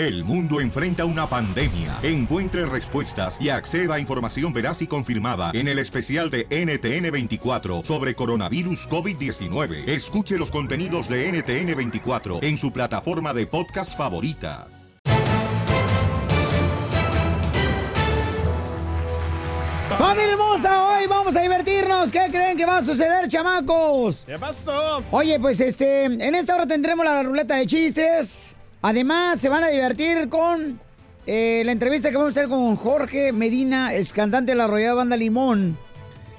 El mundo enfrenta una pandemia. Encuentre respuestas y acceda a información veraz y confirmada en el especial de NTN24 sobre coronavirus COVID-19. Escuche los contenidos de NTN24 en su plataforma de podcast favorita. ¡Familia hermosa! Hoy vamos a divertirnos. ¿Qué creen que va a suceder, chamacos? ¿Qué pasó? Oye, pues este, en esta hora tendremos la ruleta de chistes. Además, se van a divertir con eh, la entrevista que vamos a hacer con Jorge Medina, ex cantante de la Royal Banda Limón.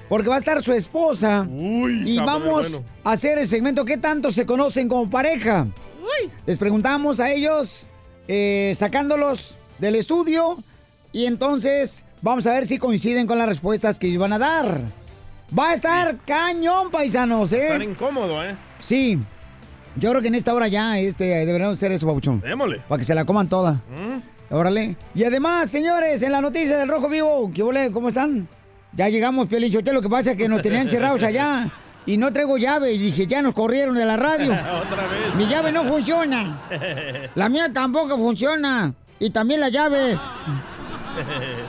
Porque va a estar su esposa. y sabe vamos bueno. a hacer el segmento ¿Qué tanto se conocen como pareja? Les preguntamos a ellos, eh, sacándolos del estudio. Y entonces vamos a ver si coinciden con las respuestas que ellos van a dar. Va a estar cañón, paisanos, ¿eh? Estar incómodo, ¿eh? Sí. Yo creo que en esta hora ya este, deberíamos hacer eso, Pabuchón. Démosle. Para que se la coman toda. ¿Mm? Órale. Y además, señores, en la noticia del Rojo Vivo, ¿qué ole? ¿Cómo están? Ya llegamos, Pielichote, lo que pasa es que nos tenían cerrados allá. Y no traigo llave. Y dije, ya nos corrieron de la radio. Otra vez. Mi llave no funciona. La mía tampoco funciona. Y también la llave.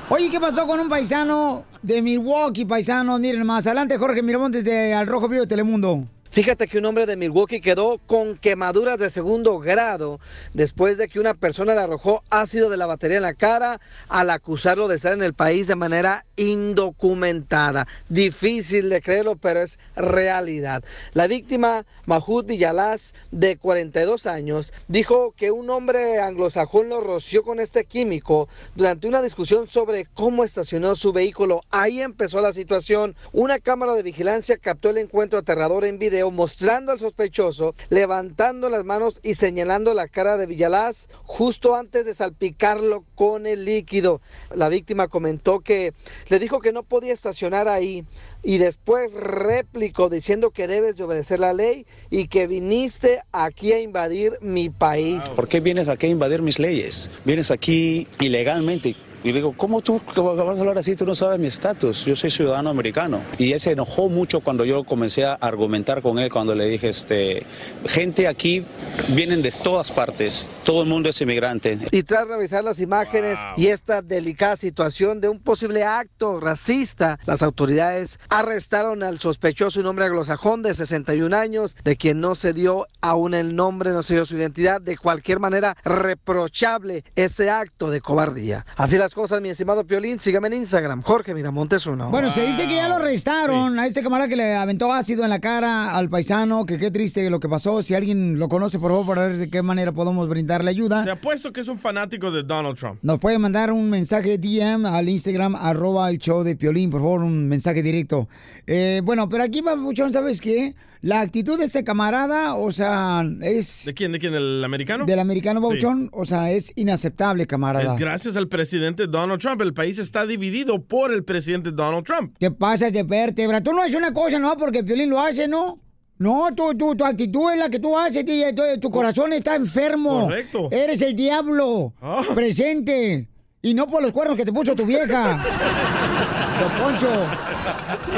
Oye, ¿qué pasó con un paisano de Milwaukee, paisanos? Miren, más adelante, Jorge Miramontes de Al Rojo Vivo de Telemundo. Fíjate que un hombre de Milwaukee quedó con quemaduras de segundo grado después de que una persona le arrojó ácido de la batería en la cara al acusarlo de estar en el país de manera indocumentada. Difícil de creerlo, pero es realidad. La víctima, Mahmoud Villalaz, de 42 años, dijo que un hombre anglosajón lo roció con este químico durante una discusión sobre cómo estacionó su vehículo. Ahí empezó la situación. Una cámara de vigilancia captó el encuentro aterrador en video mostrando al sospechoso levantando las manos y señalando la cara de Villalaz justo antes de salpicarlo con el líquido. La víctima comentó que le dijo que no podía estacionar ahí y después replicó diciendo que debes de obedecer la ley y que viniste aquí a invadir mi país. ¿Por qué vienes aquí a invadir mis leyes? Vienes aquí ilegalmente. Y le digo, ¿cómo tú vas a hablar así? Tú no sabes mi estatus. Yo soy ciudadano americano. Y él se enojó mucho cuando yo comencé a argumentar con él, cuando le dije, este, gente aquí vienen de todas partes. Todo el mundo es inmigrante. Y tras revisar las imágenes y esta delicada situación de un posible acto racista, las autoridades arrestaron al sospechoso, un hombre anglosajón de 61 años, de quien no se dio aún el nombre, no se dio su identidad. De cualquier manera, reprochable ese acto de cobardía. Así las cosas, mi estimado Piolín. Sígame en Instagram, Jorge Miramontes uno. Bueno, se dice que ya lo arrestaron a este camarada que le aventó ácido en la cara al paisano, que qué triste lo que pasó. Si alguien lo conoce, por favor, para ver de qué manera podemos brindarle ayuda. Te apuesto que es un fanático de Donald Trump. Nos puede mandar un mensaje DM al Instagram, arroba el show de Piolín, por favor, un mensaje directo. Eh, bueno, pero aquí, Papuchón, ¿sabes qué? La actitud de este camarada, o sea, es... ¿De quién? ¿De quién? ¿Del americano? Del americano, Sí. Papuchón, o sea, es inaceptable, camarada. Es gracias al presidente Donald Trump. El país está dividido por el presidente Donald Trump. ¿Qué pasa de vértebra? Tú no haces una cosa, ¿no? Porque Piolín lo hace, ¿no? No, tu, tu, tu actitud es la que tú haces, DJ. Tu, tu corazón está enfermo. Correcto. Eres el diablo Ah. presente. Y no por los cuernos que te puso tu vieja. Don Poncho.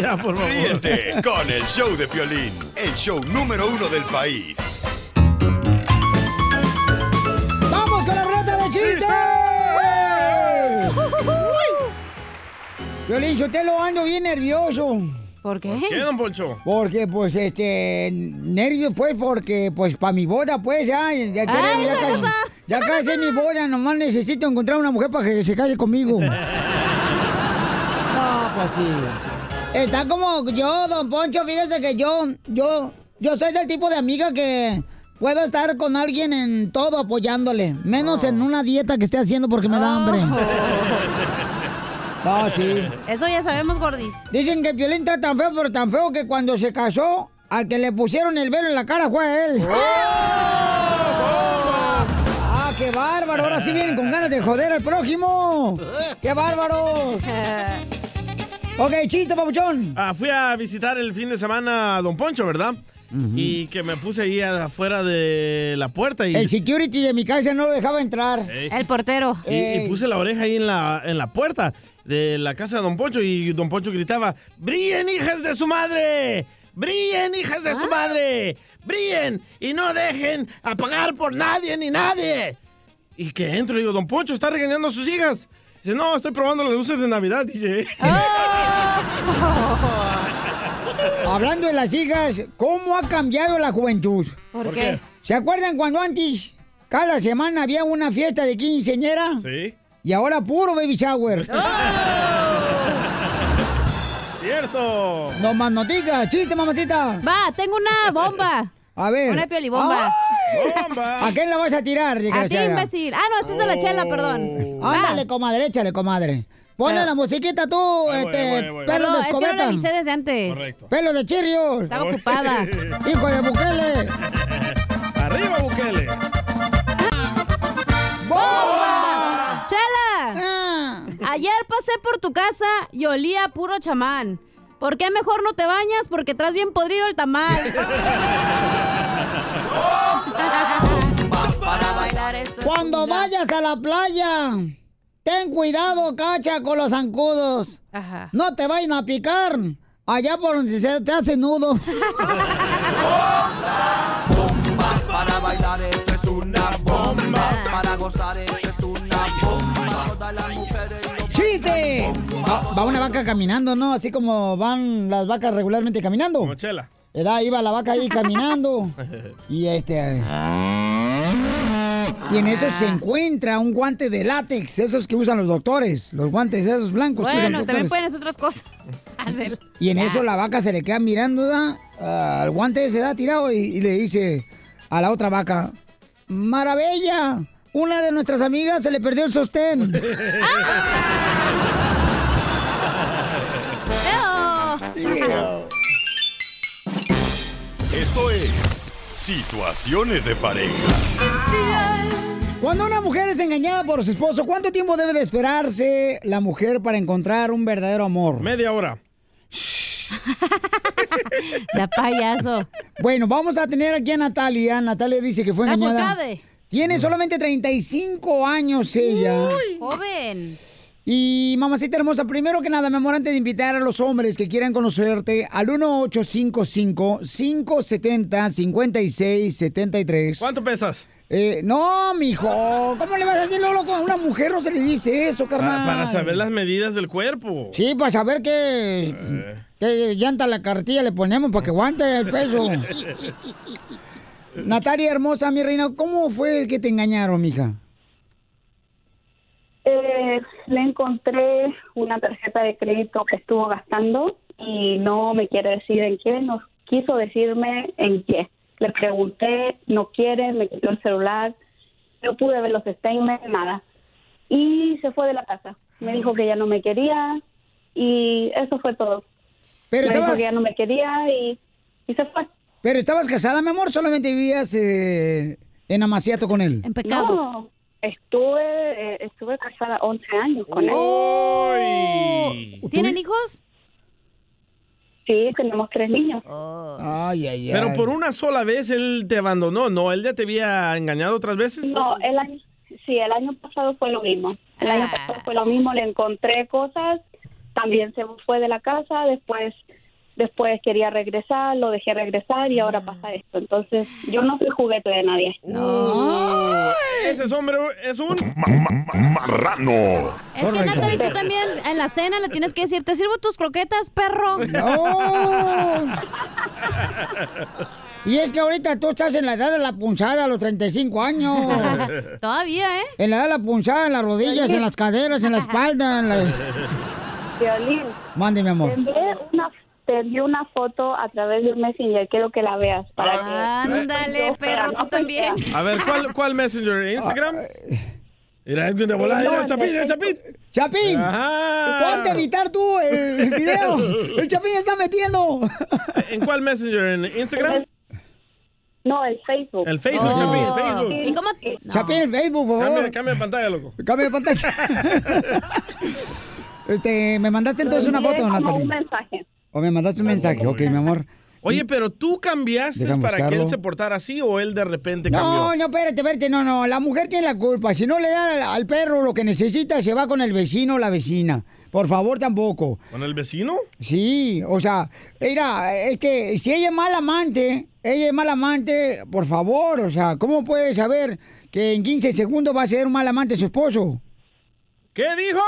Ya, por favor. Ríete con el show de Piolín, el show número uno del país. Violín, yo te lo ando bien nervioso. ¿Por qué? ¿Qué, don Poncho? Porque, pues, este, nervios, pues, porque, pues, para mi boda, pues, ya, ya, Ah, queremos- ya, casi, ya casi es mi boda, nomás necesito encontrar una mujer para que se case conmigo. No, pues sí. Está como yo, don Poncho, fíjese que yo, yo, yo soy del tipo de amiga que puedo estar con alguien en todo apoyándole, menos en una dieta que esté haciendo porque me da hambre. Ah, sí. Eso ya sabemos, Gordis. Dicen que Piolín está tan feo, pero tan feo que cuando se casó, al que le pusieron el velo en la cara fue a él. ¡Ah, qué bárbaro! Ahora sí vienen con ganas de joder al prójimo. ¡Qué bárbaros! Ok, chiste, papuchón. Ah, fui a visitar el fin de semana a Don Poncho, ¿verdad? Y que me puse ahí afuera de la puerta y, El security de mi casa no lo dejaba entrar. Ey. El portero. y- y puse la oreja ahí en la, en la puerta de la casa de Don Poncho y Don Poncho gritaba, ¡Brillen, hijas de su madre! ¡Brillen, hijas de su madre! ¡Brillen! Y no dejen apagar por nadie ni nadie. Y que entro y digo, Don Poncho, ¿está regañando a sus hijas? Dice, no, estoy probando las luces de Navidad, DJ. Hablando de las hijas, ¿cómo ha cambiado la juventud? ¿Por, ¿Por qué? ¿Se acuerdan cuando antes cada semana había una fiesta de quinceañera? Sí. Y ahora puro baby shower. Cierto. No más noticas, chiste, mamacita. Va, tengo una bomba. A ver. Una piolibomba. Bomba. ¿A quién la vas a tirar, A ti, imbécil. Ah, no, esta es de la chela, perdón. Va. Ándale, comadre, échale, comadre. Ponle Pero- la musiquita tú, voy, este, voy, voy. pelo Perdón, de es que no la escobeta. avisé desde antes. Correcto. Pelo de chirrios. Estaba ocupada. Hijo de Bukele. Arriba, Bukele. ¡Bomba! Ayer pasé por tu casa y olía a puro chamán. ¿Por qué mejor no te bañas? Porque traes bien podrido el tamal. Para bailar esto es Cuando vayas a la playa, ten cuidado, cacha, con los zancudos. Ajá. No te vayan a picar. Allá por donde se te hace nudo. Para bailar esto es una bomba. Para gozar esto es una bomba. Va, va una vaca caminando, ¿no? Así como van las vacas regularmente caminando. Como chela. ¿Verdad? Iba la vaca ahí caminando. Y este. Y en eso se encuentra un guante de látex, esos que usan los doctores, los guantes esos blancos que usan Bueno, los también pueden hacer otras cosas. Hacer- Y en Ya. eso la vaca se le queda mirando, ¿da? al guante se da tirado y, y le dice a la otra vaca, Maravilla, una de nuestras amigas se le perdió el sostén. Esto es Situaciones de Parejas. Cuando una mujer es engañada por su esposo, ¿cuánto tiempo debe de esperarse la mujer para encontrar un verdadero amor? Media hora. Sea payaso. Bueno, vamos a tener aquí a Natalia. Natalia dice que fue La engañada. Tiene solamente 35 años ella. Joven. Y mamacita hermosa, primero que nada, mi amor, antes de invitar a los hombres que quieran conocerte al 1855-570-5673. ¿Cuánto pesas? Eh, no, mijo, ¿cómo le vas a decir luego a una mujer? No se le dice eso, carnal. Para, para saber las medidas del cuerpo. Sí, para saber qué, qué llanta a la cartilla le ponemos para que aguante el peso. Natalia hermosa, mi reina, ¿cómo fue que te engañaron, mija? Eh, le encontré una tarjeta de crédito que estuvo gastando y no me quiere decir en qué, no quiso decirme en qué. Le pregunté, no quiere, me quitó el celular, no pude ver los statements, nada. Y se fue de la casa. Me dijo que ya no me quería y eso fue todo. Pero me dijo estabas, que ya no me quería y, y se fue. pero estabas casada, mi amor, solamente vivías eh, en Amaciato con él. En pecado. No, estuve, eh, estuve casada 11 años con él. ¡Uy! ¿Tienen hijos? Sí, tenemos tres niños. Ay, ay, ay. Pero por una sola vez él te abandonó, ¿no? ¿Él ya te había engañado otras veces? No, el año, sí, el año pasado fue lo mismo. El año Ah. pasado fue lo mismo, le encontré cosas, también se fue de la casa, después después quería regresar, lo dejé regresar y ahora pasa esto. Entonces, yo no soy juguete de nadie. No. Ese hombre es un... Marrano. Es que. Natalie, tú también en la cena le tienes que decir, ¿te sirvo tus croquetas, perro? No. Y es que ahorita tú estás en la edad de la punzada a los 35 años. Todavía, ¿eh? En la edad de la punzada, en las rodillas, en las caderas, en la espalda. En las... Violín, Mande, mi te amor. envié una te envié una foto a través de un Messenger, quiero que la veas para que Ándale, yo perro, tú no también. A ver, ¿cuál, cuál Messenger? ¿Instagram? Mira, Edwin de volada, No, mira, el Chapín, el Chapín. Chapín, Ajá. ponte a editar tú el, video. El Chapín está metiendo. ¿En cuál Messenger? ¿En Instagram? No, el Facebook. El Facebook, Oh. Chapín, el Facebook. ¿Y cómo? No. Chapín, el Facebook, por favor. Cambia, cambia de pantalla, loco. Cambia de pantalla. este, me mandaste entonces una foto, como un mensaje. O me mandaste un mensaje, ok, mi amor. Oye, pero tú cambiaste para que él se portara así o él de repente No, cambió. no, espérate, espérate, no, no, la mujer tiene la culpa. Si no le da al, al perro lo que necesita, se va con el vecino o la vecina. Por favor, tampoco. ¿Con el vecino? Sí, o sea, mira, es que si ella es mala amante, ella es mala amante, por favor, o sea, ¿cómo puede saber que en 15 segundos va a ser un mal amante su esposo? ¿Qué dijo?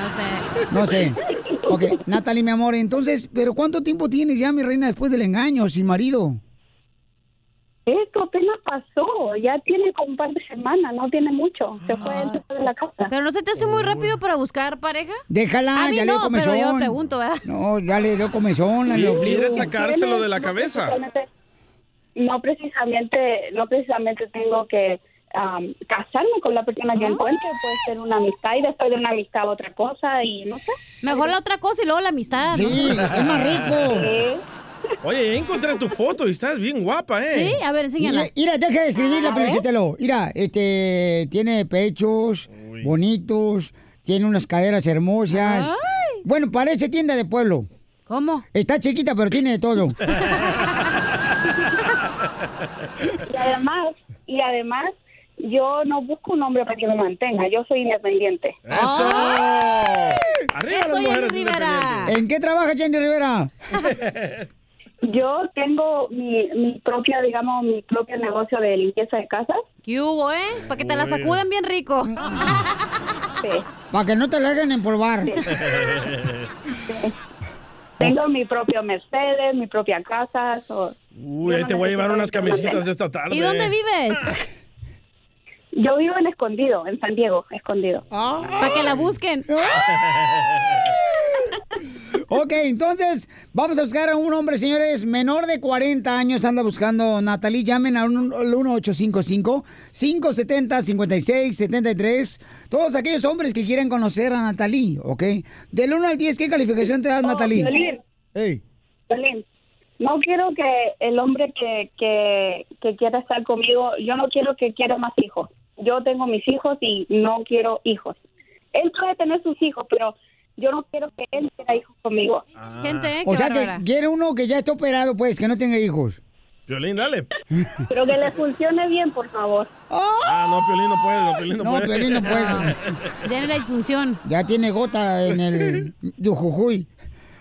No sé. No sé. Ok, Natalie, mi amor, entonces, ¿pero cuánto tiempo tienes ya, mi reina, después del engaño, sin marido? Esto apenas pasó, ya tiene como un par de semanas, no tiene mucho. Se fue fue de la casa. ¿Pero no se te hace muy rápido para buscar pareja? Déjala, A mí ya le dio no, pero comezón. yo pregunto, ¿verdad? No, ya le dio comezón, le ¿Quiere sacárselo de la cabeza? No precisamente, no precisamente tengo que am, casarme con la persona que encuentre, puede ser una amistad y después de una amistad otra cosa y no sé. Mejor la otra cosa y luego la amistad. Sí, ¿no? es más rico. Oye, encontré tu foto y estás bien guapa, ¿eh? Sí, a ver, enséñala. Mira, mira, deja de escribirla, A pero. Mira, este, tiene pechos bonitos, tiene unas caderas hermosas. Bueno, parece tienda de pueblo. ¿Cómo? Está chiquita, pero tiene de todo. Y además, y además, yo no busco un hombre para que me mantenga, yo soy independiente. ¡Eso! ¡Arriba las mujeres Rivera. independientes! ¿En qué trabaja Jenny Rivera? Yo tengo mi, mi propia, digamos, mi propio negocio de limpieza de casas. ¿Qué hubo, eh? Para que te la sacuden bien rico. Sí. Para que no te la hagan empolvar. Tengo mi propio Mercedes, mi propia casa. so- Uy, ahí te voy a llevar unas camisitas de esta tarde. ¿Y dónde vives? Yo vivo en Escondido, en San Diego, Escondido. Para que la busquen. Ok, entonces vamos a buscar a un hombre, señores, menor de 40 años, anda buscando Natalie. Llamen al un- al 1855-570-5673. Todos aquellos hombres que quieren conocer a Natalie, ¿ok? Del 1 al 10, ¿qué calificación te das, Oh, Natalie? Piolín, Ey. Piolín, no quiero que el hombre que, que, que quiera estar conmigo, yo no quiero que quiera más hijos. Yo tengo mis hijos y no quiero hijos. Él puede tener sus hijos, pero yo no quiero que él tenga hijos conmigo. Gente, eh, O sea, que quiere uno que ya esté operado, pues, que no tenga hijos. Piolín, dale. Pero que le funcione bien, por favor. Ah, no, Piolín no puede, no, Piolín no, No, puede. Piolín no puede. Tiene la disfunción. Ya tiene gota en el yujujuy.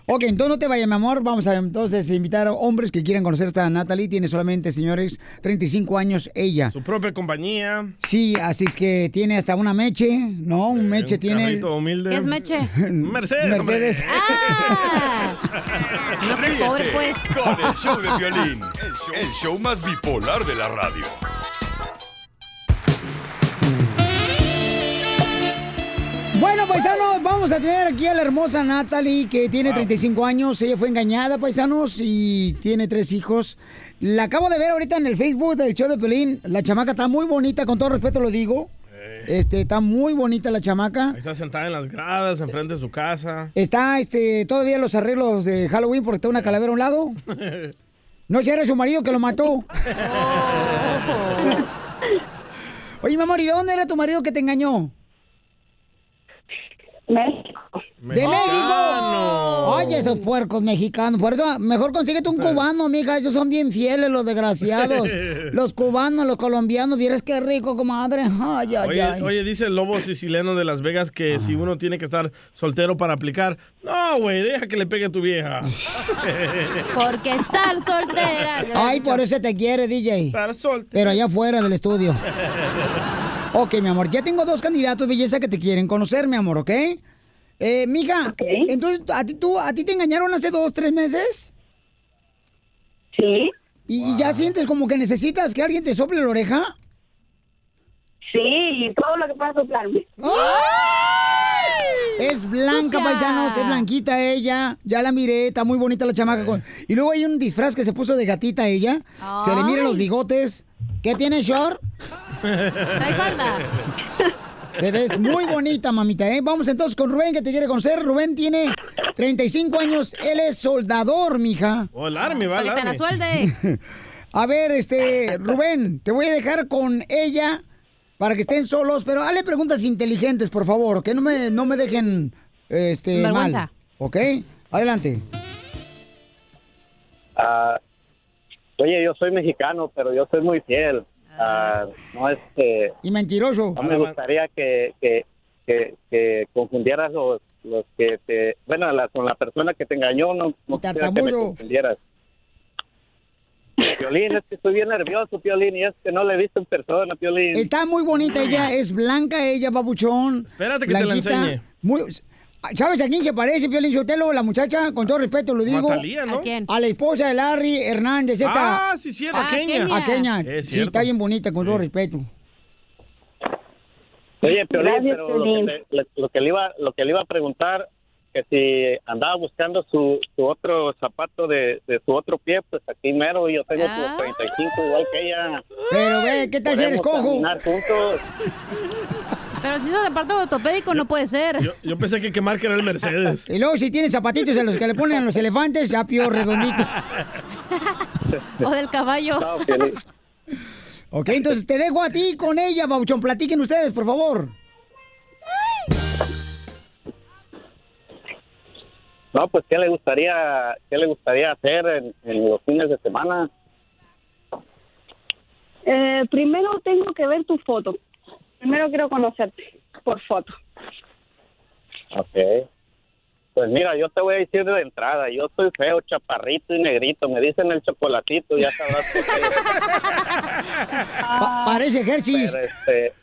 Ok, entonces no te vayas, mi amor. Vamos a entonces invitar a hombres que quieran conocer a esta Natalie. Tiene solamente, señores, 35 años ella. Su propia compañía. Sí, así es que tiene hasta una meche, ¿no? Un meche un tiene. humilde. ¿Qué es meche? Mercedes. Mercedes. ¡Ah! No Ríete pues. con el show de violín, el show, el show más bipolar de la radio. Vamos a tener aquí a la hermosa Natalie, que tiene 35 años. Ella fue engañada, paisanos, y tiene tres hijos. La acabo de ver ahorita en el Facebook del show de Pelín. La chamaca está muy bonita, con todo respeto lo digo. Este, está muy bonita la chamaca. Ahí está sentada en las gradas, enfrente de su casa. Está, este, todavía los arreglos de Halloween porque está una calavera a un lado. No, si era su marido que lo mató. Oye, mi amor, ¿y de dónde era tu marido que te engañó? México. ¡De México! Ay, esos puercos mexicanos. Por eso, mejor consíguete un cubano, mija. Ellos son bien fieles, los desgraciados. Los cubanos, los colombianos. Vieras qué rico, comadre. Ay, ay, Oye, ay. oye, dice el lobo siciliano de Las Vegas que si uno tiene que estar soltero para aplicar. No, güey, deja que le pegue a tu vieja. Porque estar soltera. Ay, por eso te quiere, DJ. Estar soltero. Pero allá afuera del estudio. Ok, mi amor, ya tengo dos candidatos, belleza, que te quieren conocer, mi amor, ¿ok? Eh, mija, Ok. entonces, ¿a ti, tú, ¿a ti te engañaron hace dos, tres meses? Sí, ¿Y, y ya sientes como que necesitas que alguien te sople la oreja? sí, y todo lo que pueda soplarme. Es blanca, Sucia. paisanos, es blanquita ella. Ya la miré, está muy bonita la chamaca. con- Y luego hay un disfraz que se puso de gatita ella. Se le miran los bigotes. ¿Qué tiene, Short? Trae falda. Te ves muy bonita, mamita, ¿eh? Vamos entonces con Rubén, que te quiere conocer. Rubén tiene 35 años. Él es soldador, mija. O el army, va, te la suelde. A ver, este, Rubén, te voy a dejar con ella para que estén solos, pero hazle preguntas inteligentes, por favor, que no me, no me dejen este, Vergüenza. mal. ¿Ok? Adelante. Ah, oye, yo soy mexicano, pero yo soy muy fiel. Ah, no este, Y mentiroso. no me gustaría que, que, que, que confundieras los, los que te, bueno, la- con la persona que te engañó, no, no quisiera que me confundieras. Piolín, es que estoy bien nervioso, Piolín, y es que no le he visto en persona, Piolín. Está muy bonita ella, es blanca ella, babuchón. Espérate que te la enseñe. Muy, ¿Sabes a quién se parece, Piolín Sotelo? La muchacha, con todo respeto lo digo. Matalía, ¿no? ¿A quién? A la esposa de Larry Hernández, esta. Ah, sí, cierto, a Kenia. A Kenia. Es Sí, está bien bonita, con todo respeto. Oye, Piolín, Gracias, pero lo que, le- le- lo que le iba, lo que le iba a preguntar que si andaba buscando su, su otro zapato de, de su otro pie, pues aquí mero, yo tengo Ah. como 35 igual que ella. Pero ve, ¿qué tal si eres cojo? juntos. Pero si sos aparte ortopédico no puede ser. Yo, yo pensé que quemar que era el Mercedes. Y luego si tiene zapatitos en los que le ponen a los elefantes, ya pío redondito. o del caballo. Ok, entonces te dejo a ti con ella, Bauchón. Platiquen ustedes, por favor. No, pues qué le gustaría, qué le gustaría hacer en, en los fines de semana. Eh, primero tengo que ver tu foto. Primero quiero conocerte por foto. Ok. Pues mira, yo te voy a decir de entrada, yo soy feo, chaparrito y negrito, me dicen el chocolatito, ya sabrás por qué. Pa- parece Hershey's. Pero, este,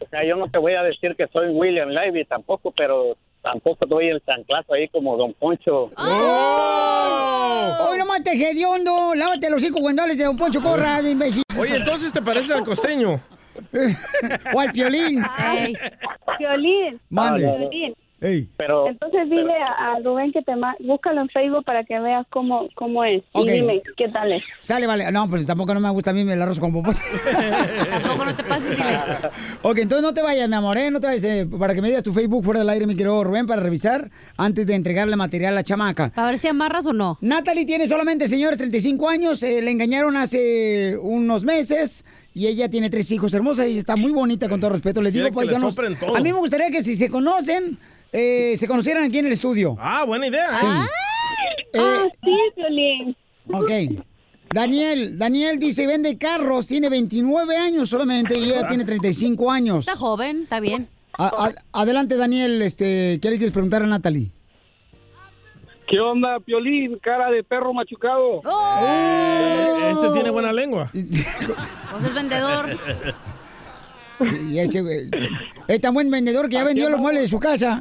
o sea, yo no te voy a decir que soy William Levy tampoco, pero tampoco doy el chanclazo ahí como Don Poncho. Hoy nomás te hediondo. Lávate los cinco guandales de Don Poncho Corra, imbécil. Oye, entonces te parece al costeño. Al piolín. Violín. Mande. Violín. Ey. Pero, Entonces dile a, a Rubén que te ma- búscalo en Facebook para que veas cómo, cómo es. Ok. Y dime qué tal es. Sale, vale. No, pues tampoco no me gusta a mí el arroz con popote. Tampoco no te pases y le... Ok, entonces no te vayas, mi amor, ¿eh? No te vayas, eh, para que me digas tu Facebook fuera del aire, mi querido Rubén, para revisar antes de entregarle material a la chamaca. A ver si amarras o no. Natalie tiene solamente, señores, 35 años. eh, le engañaron hace unos meses. Y ella tiene tres hijos hermosas y está muy bonita, con todo respeto. Les digo, paisanos, todo. a mí me gustaría que si se conocen, eh, se conocieran aquí en el estudio. Ah, buena idea. Sí. ¿eh? Ah, Eh, sí, Violín. Ok. Daniel, Daniel dice, vende carros, tiene 29 años solamente y ella tiene 35 años. Está joven, está bien. A- a- adelante, Daniel, este, ¿qué le quieres preguntar a Natalie? ¿Qué onda, Piolín? Cara de perro machucado. Eh, Este tiene buena lengua. Pues es vendedor. Sí, ese güey. Es tan buen vendedor que ya vendió los muebles de su casa.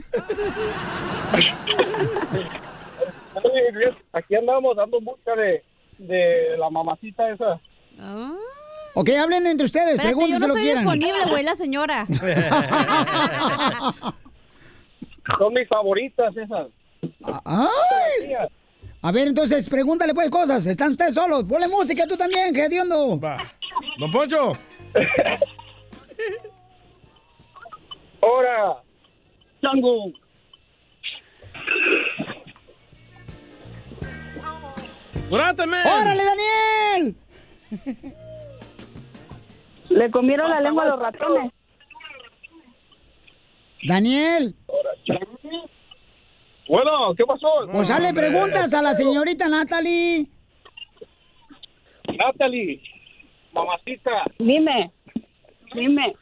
Aquí andamos dando busca de, de la mamacita esa. Ok, hablen entre ustedes, Espérate, yo pregúntense no lo que estoy quieran. disponible, güey, la señora. Son mis favoritas esas. Ay. A ver, entonces, pregúntale pues cosas. Están ustedes solos. Ponle música tú también, que hediondo. Don Poncho. Ahora, Chango. ¡Curáteme! ¡Órale, Daniel! Le comieron la lengua a los ratones. Daniel, Bueno, ¿qué pasó? pues hazle preguntas a la señorita Natalie. Natalie, mamacita. Dime, dime.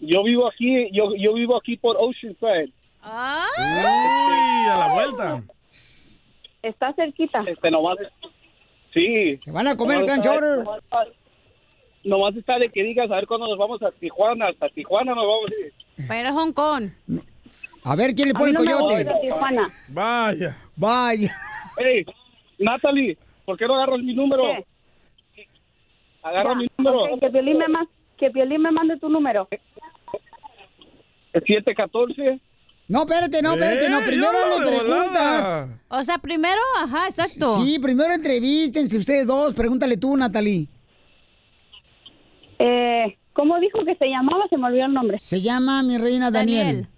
Yo vivo aquí, yo, yo vivo aquí por Oceanside. Uy, a la vuelta. Está cerquita. Este, nomás, sí. Se van a comer el Nomás can está- de que digas a ver cuándo nos vamos a Tijuana, hasta Tijuana nos vamos a ir. Para ir a Hong Kong. A ver, ¿quién le pone el no coyote? Vaya. Vaya. Hey, Natalie, ¿por qué no agarras mi número? ¿Qué? Agarra Ya, mi número. que Piolín me ma- que Piolín me mande tu número. 714. No, espérate, no, espérate, no. Eh, Primero yo, le preguntas. O sea, primero, ajá, exacto. Sí, primero entrevístense ustedes dos. Pregúntale tú, Natalie. Eh, ¿Cómo dijo que se llamaba? Se me olvidó el nombre. Se llama mi reina Daniel. Daniel.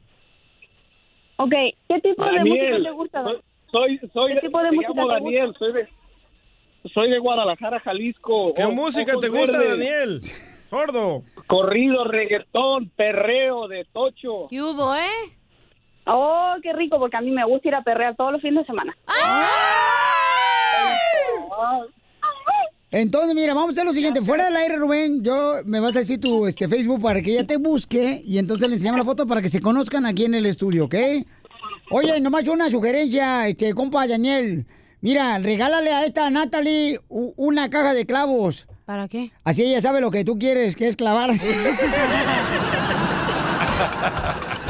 Ok, ¿qué tipo de Daniel, música te gusta? Soy, soy, ¿Qué tipo de me música llamo te Daniel, soy de, soy de Guadalajara, Jalisco. ¿Qué O- música ojos te gusta, verdes, Daniel? Sordo. Corrido, reggaetón, perreo, de tocho. ¿Qué hubo, eh? Oh, qué rico, porque a mí me gusta ir a perrear todos los fines de semana. Entonces, mira, vamos a hacer lo siguiente. Fuera del aire, Rubén, yo me vas a decir tu este, Facebook para que ella te busque y entonces le enseñamos la foto para que se conozcan aquí en el estudio, ¿ok? Oye, nomás una sugerencia, este, compa Daniel. Mira, regálale a esta Natalie una caja de clavos. ¿Para qué? Así ella sabe lo que tú quieres, que es clavar.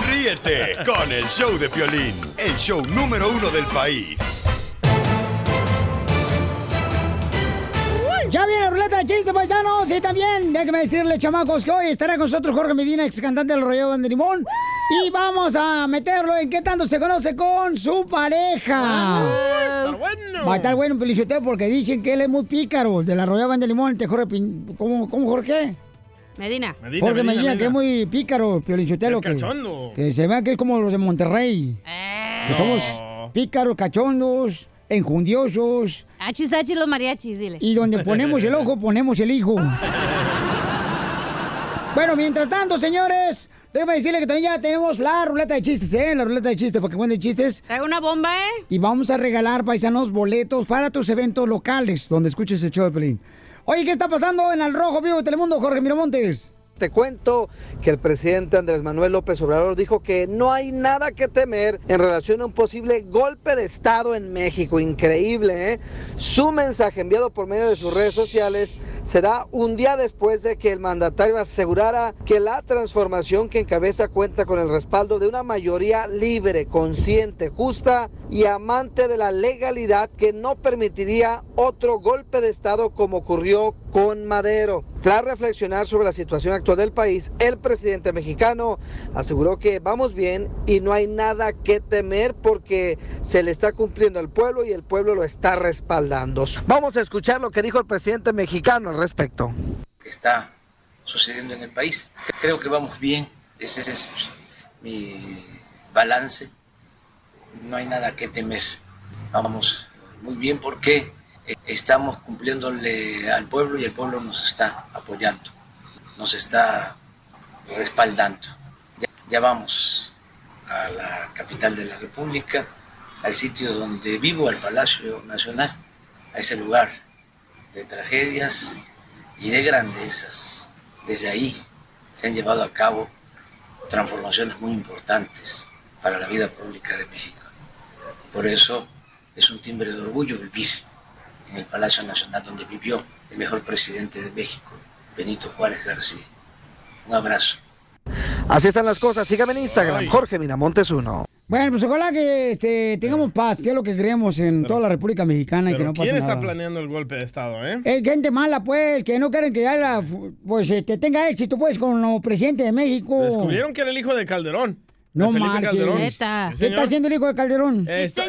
Ríete con el show de Piolín, el show número uno del país. Ya viene la ruleta de chistes, paisanos. Y también, déjenme decirle, chamacos, que hoy estará con nosotros Jorge Medina, ex cantante del Rollo de Limón. Y vamos a meterlo en qué tanto se conoce con su pareja. Va a estar bueno, Pelichotero, porque dicen que él es muy pícaro, de la Royal de Limón, te Jorge Pin- ¿Cómo, cómo Jorge? Medina. Medina, Jorge Medina, Medina, que es muy pícaro, Piolichotelo. Que, cachondo. que se vea que es como los de Monterrey. Que somos pícaros, cachondos, enjundiosos. Achis, achis, los mariachis, dile. Y donde ponemos el ojo, ponemos el hijo. Bueno, mientras tanto, señores, déjame decirle que también ya tenemos la ruleta de chistes, ¿eh? La ruleta de chistes, porque cuenten chistes. Traigo una bomba, ¿eh? Y vamos a regalar, paisanos, boletos para tus eventos locales, donde escuches el show de Pelín. Oye, ¿qué está pasando en el Rojo Vivo de Telemundo, Jorge Miramontes? Te cuento que el presidente Andrés Manuel López Obrador dijo que no hay nada que temer en relación a un posible golpe de Estado en México. Increíble, ¿eh? Su mensaje enviado por medio de sus redes sociales se da un día después de que el mandatario asegurara que la transformación que encabeza cuenta con el respaldo de una mayoría libre, consciente, justa y amante de la legalidad que no permitiría otro golpe de Estado como ocurrió con Madero. Tras reflexionar sobre la situación actual del país, el presidente mexicano aseguró que vamos bien y no hay nada que temer porque se le está cumpliendo al pueblo y el pueblo lo está respaldando. Vamos a escuchar lo que dijo el presidente mexicano al respecto. que está sucediendo en el país. Creo que vamos bien, ese es mi balance, no hay nada que temer, vamos muy bien porque estamos cumpliéndole al pueblo y el pueblo nos está apoyando, nos está respaldando. Ya, vamos a la capital de la República, al sitio donde vivo, al Palacio Nacional, a ese lugar de tragedias y de grandezas. Desde ahí se han llevado a cabo transformaciones muy importantes para la vida pública de México. Por eso es un timbre de orgullo vivir en el Palacio Nacional donde vivió el mejor presidente de México, Benito Juárez García. Un abrazo. Así están las cosas. Sígame en Instagram, Jorge Miramontes 1. Bueno, pues ojalá que este, tengamos paz, que es lo que queremos en toda la República Mexicana y que no pase ¿quién está nada. planeando el golpe de Estado, eh? Es gente mala, pues, que no quieren que ya la, pues, este, tenga éxito, pues, como presidente de México. Descubrieron que era el hijo de Calderón. No marches. Calderón. Neta. Sí, ¿Qué está señor. haciendo el hijo de Calderón? Eh, está-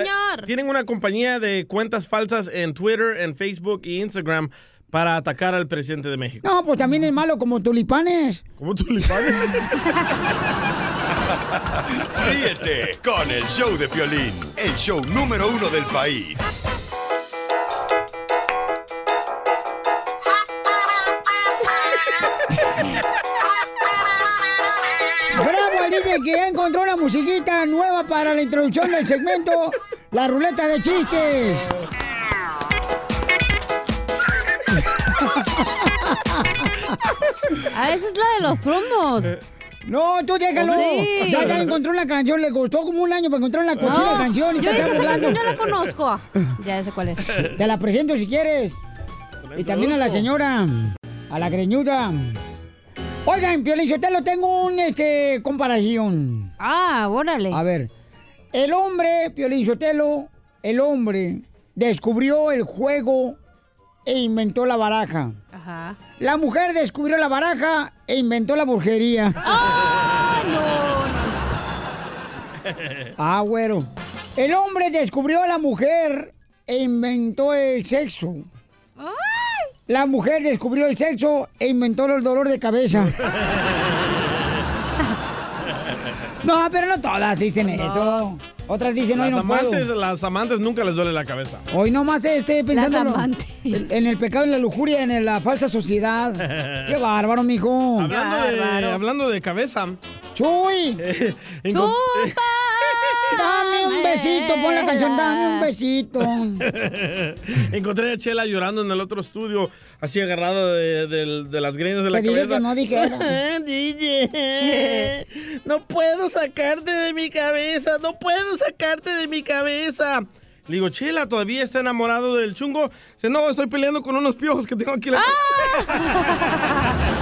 Tienen una compañía de cuentas falsas en Twitter, en Facebook y Instagram para atacar al presidente de México. No, pues también es malo como tulipanes. ¿Cómo tulipanes? Ríete con el show de Piolín, el show número uno del país. Bravo al DJ que ya encontró una musiquita nueva para la introducción del segmento La Ruleta de Chistes. Ah, esa es la de los promos. No, tú déjalo. Sí. Ya, ya encontró una canción, le costó como un año para encontrar una cochina No, canción. y yo te esa canción yo la conozco. Ya sé cuál es. Te la presento si quieres. Y también a la señora, a la greñuda. Oigan, Piolín, yo te lo tengo un este, comparación. Ah, órale. A ver, el hombre, Piolín Sotelo, el hombre descubrió el juego e inventó la baraja. Ajá. La mujer descubrió la baraja e inventó la brujería. Ah, güero. El hombre descubrió a la mujer e inventó el sexo. La mujer descubrió el sexo e inventó el dolor de cabeza. No, pero no todas dicen eso. Otras dicen, hoy las, no puedo. amantes, las amantes nunca les duele la cabeza. Hoy nomás este pensando en- amantes. en, en el pecado y la lujuria, en la falsa sociedad. Qué bárbaro, mijo. Hablando de, hablando de cabeza. ¡Chuy! encon- Dame un besito, pon la canción, dame un besito. Encontré a Chela llorando en el otro estudio, así agarrada de, de- de las greñas de la Te dije cabeza. que no dijera. DJ, no puedo sacarte de mi cabeza, no puedo sacarte de mi cabeza. Le digo, Chela, ¿todavía está enamorado del chungo? Dice, no, estoy peleando con unos piojos que tengo aquí. en la-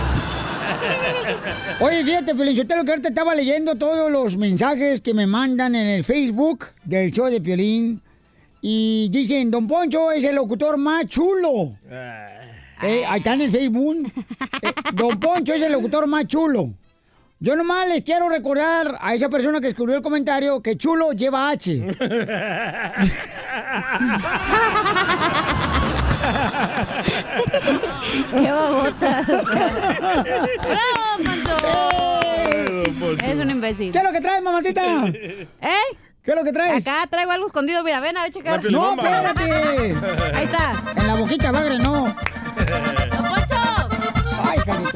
Oye, fíjate, Pelinchotelo, que ahorita estaba leyendo todos los mensajes que me mandan en el Facebook del show de Piolín. Y dicen, Don Poncho es el locutor más chulo. Eh, ahí está en el Facebook. Eh, Don Poncho es el locutor más chulo. Yo nomás les quiero recordar a esa persona que escribió el comentario que chulo lleva H. ¡Qué babotas! ¡Bravo, Pancho! Es un imbécil. ¿Qué es lo que traes, mamacita? ¿Eh? ¿Qué es lo que traes? Acá traigo algo escondido. Mira, ven a ver, checar. No, espérate. Ahí está. En la boquita, bagre, no. ¡Don Poncho! Ay, madre.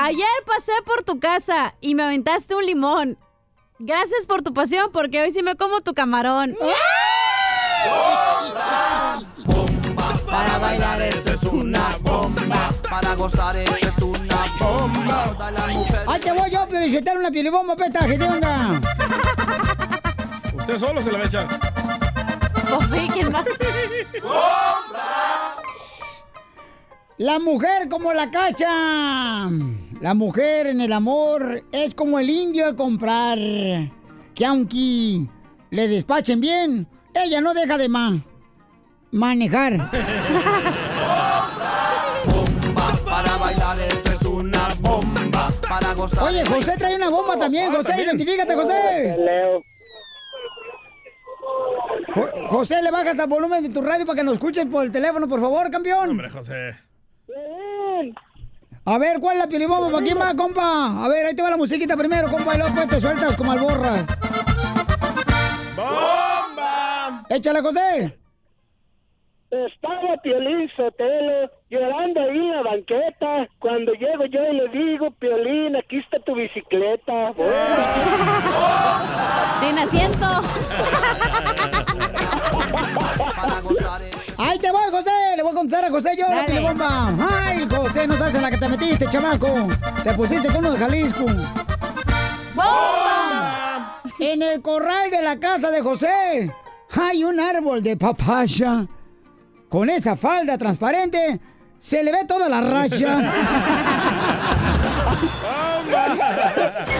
Ayer pasé por tu casa y me aventaste un limón. Gracias por tu pasión, porque hoy sí me como tu camarón. Para bomba. Para gozar esto es una bomba. Ahí te voy yo, Piolichotelo, una pielibomba, petaje, ¿qué onda? Usted solo se la va a echar. Pues sí, ¿quién más? La mujer como la cacha. La mujer en el amor es como el indio al comprar. Que aunque le despachen bien, ella no deja de ma manejar. Oye, José trae una bomba también. José, identifícate, José. Jo- José, le bajas al volumen de tu radio para que nos escuches por el teléfono, por favor, campeón. Hombre, José. A ver, ¿cuál es la pielibomba? ¿Para quién va, compa? A ver, ahí te va la musiquita primero, compa, y luego pues te sueltas como alborras. ¡Bomba! Échale, José. Estaba Piolín Sotelo llorando ahí en la banqueta. Cuando llego yo y le digo, Piolín, aquí está tu bicicleta. Sin asiento. Ahí te voy, José. Le voy a contar a José yo la bomba. Ay, José, no sabes en la que te metiste, chamaco. Te pusiste con uno de Jalisco. ¡Bomba! En el corral de la casa de José hay un árbol de papaya. Con esa falda transparente se le ve toda la racha.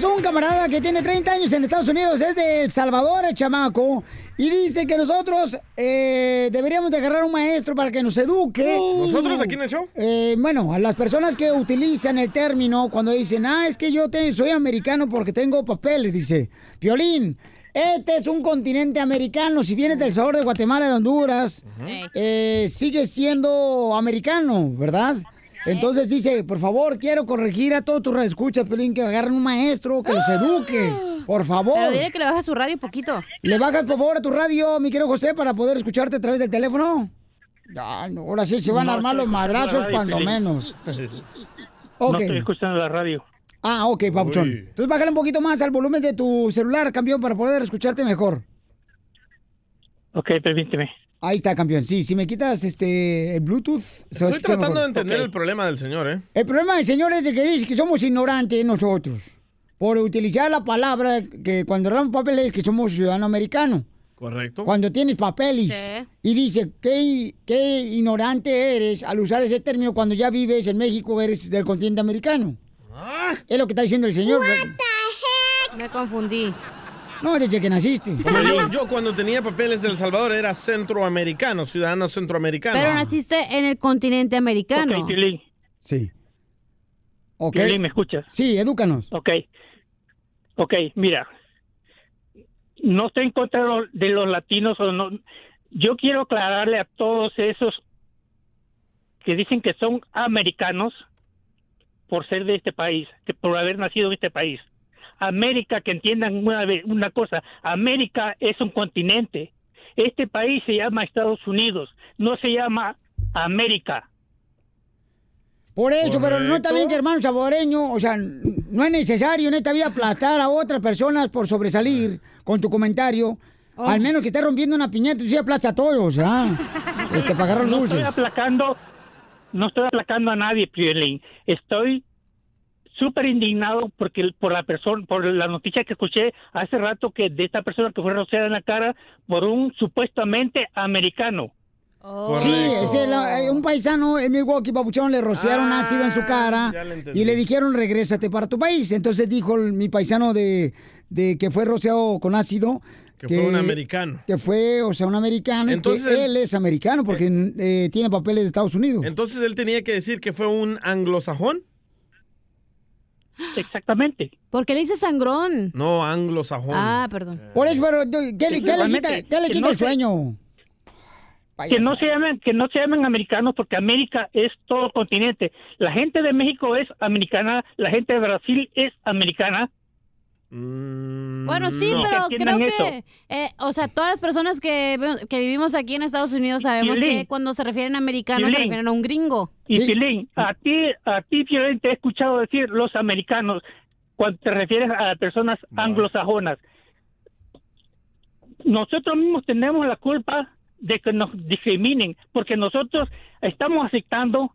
tenemos un camarada que tiene 30 años en Estados Unidos, es de El Salvador, el chamaco, y dice que nosotros eh, deberíamos de agarrar un maestro para que nos eduque. ¿Nosotros aquí en el show? Eh, bueno, a las personas que utilizan el término cuando dicen, ah, es que yo te- soy americano porque tengo papeles, dice, Piolín, este es un continente americano, si vienes del Salvador, de Guatemala, de Honduras, eh, sigue siendo americano, ¿verdad? Entonces dice, por favor, quiero corregir a todos tus escuchas, Piolín, que agarren un maestro que los eduque, por favor. Pero dile que le baja su radio poquito. ¿Le bajas, por favor, a tu radio, mi querido José, para poder escucharte a través del teléfono? Ah, no, ahora sí se van a armar los madrazos radio, cuando menos. No Ok. estoy escuchando la radio. Ah, ok, Papuchón. Uy. Entonces bájale un poquito más al volumen de tu celular, campeón, para poder escucharte mejor. Ok, permíteme. Ahí está, campeón. Sí, si me quitas este el Bluetooth. Estoy tratando de entender el problema del señor, ¿eh? El problema del señor es de que dice que somos ignorantes nosotros. Por utilizar la palabra que cuando damos papeles que somos ciudadano americano. Correcto. Cuando tienes papeles. Sí. Y dice, ¿qué, qué ignorante eres al usar ese término cuando ya vives en México, eres del continente americano. Es lo que está diciendo el señor. Me confundí. No, desde que naciste. Como yo, yo cuando tenía papeles de El Salvador era centroamericano, ciudadano centroamericano. Pero naciste en el continente americano. Ok. Sí. Ok. ¿me escuchas? Sí, edúcanos. Ok. Ok, mira. No estoy en contra de los- de los latinos o no. Yo quiero aclararle a todos esos que dicen que son americanos por ser de este país, que por haber nacido en este país. América, que entiendan una, vez- una cosa, América es un continente. Este país se llama Estados Unidos, no se llama América. Por eso, pero no está bien que hermano saboreño, o sea, no es necesario en esta vida aplastar a otras personas por sobresalir con tu comentario. Oh. Al menos que esté rompiendo una piñata, tú sí aplasta a todos, ¿ah? Este, para agarrar los no dulces. estoy aplacando, no estoy aplacando a nadie, Piolín. Estoy súper indignado porque por la persona, por la noticia que escuché hace rato que de esta persona que fue rociada en la cara por un supuestamente americano. Sí, es el, eh, un paisano en Milwaukee, Papuchón, le rociaron ácido en su cara Ah, le y le dijeron, regrésate para tu país. Entonces dijo el- mi paisano de, de que fue rociado con ácido. Que fue un americano. Que fue, o sea, un americano. y Entonces que él- él es americano porque eh, tiene papeles de Estados Unidos. Entonces él tenía que decir que fue un anglosajón. Exactamente. ¿Por qué le dice sangrón? No, anglosajón. Ah, perdón. Por eso, pero ¿qué, le- qué le quita, qué le que quita no el se- sueño? Que no se llamen, que no se llamen americanos porque América es todo el continente. La gente de México es americana, la gente de Brasil es americana. Bueno, sí, No. pero creo que, eh, o sea, todas las personas que, que vivimos aquí en Estados Unidos sabemos que cuando se refieren a americanos se refieren a un gringo. Y Pilín, a ti, a ti, te he escuchado decir los americanos cuando te refieres a personas anglosajonas. Nosotros mismos tenemos la culpa de que nos discriminen, porque nosotros estamos aceptando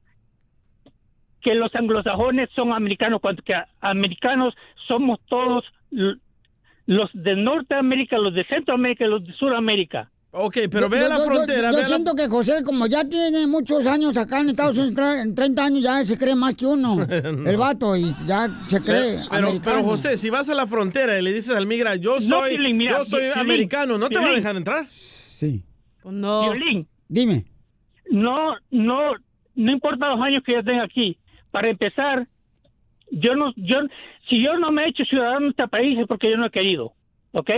que los anglosajones son americanos, cuando que americanos somos todos los de Norteamérica, los de Centroamérica y los de Sudamérica. Ok, pero Yo- ve a yo- la yo- frontera. Yo, ve a la- siento que José, como ya tiene muchos años acá en Estados Unidos, en 30 años ya se cree más que uno. No. El vato, y ya se cree. Pero, pero, americano. pero, José, si vas a la frontera y le dices al migra, yo No, soy, Piolín, mira, yo soy Piolín, americano, ¿no te va a dejar entrar? Sí. No. Violín, Dime. no, no, no importa los años que yo tenga aquí. Para empezar, yo no, yo, si yo no me he hecho ciudadano de este país es porque yo no he querido, ¿ok?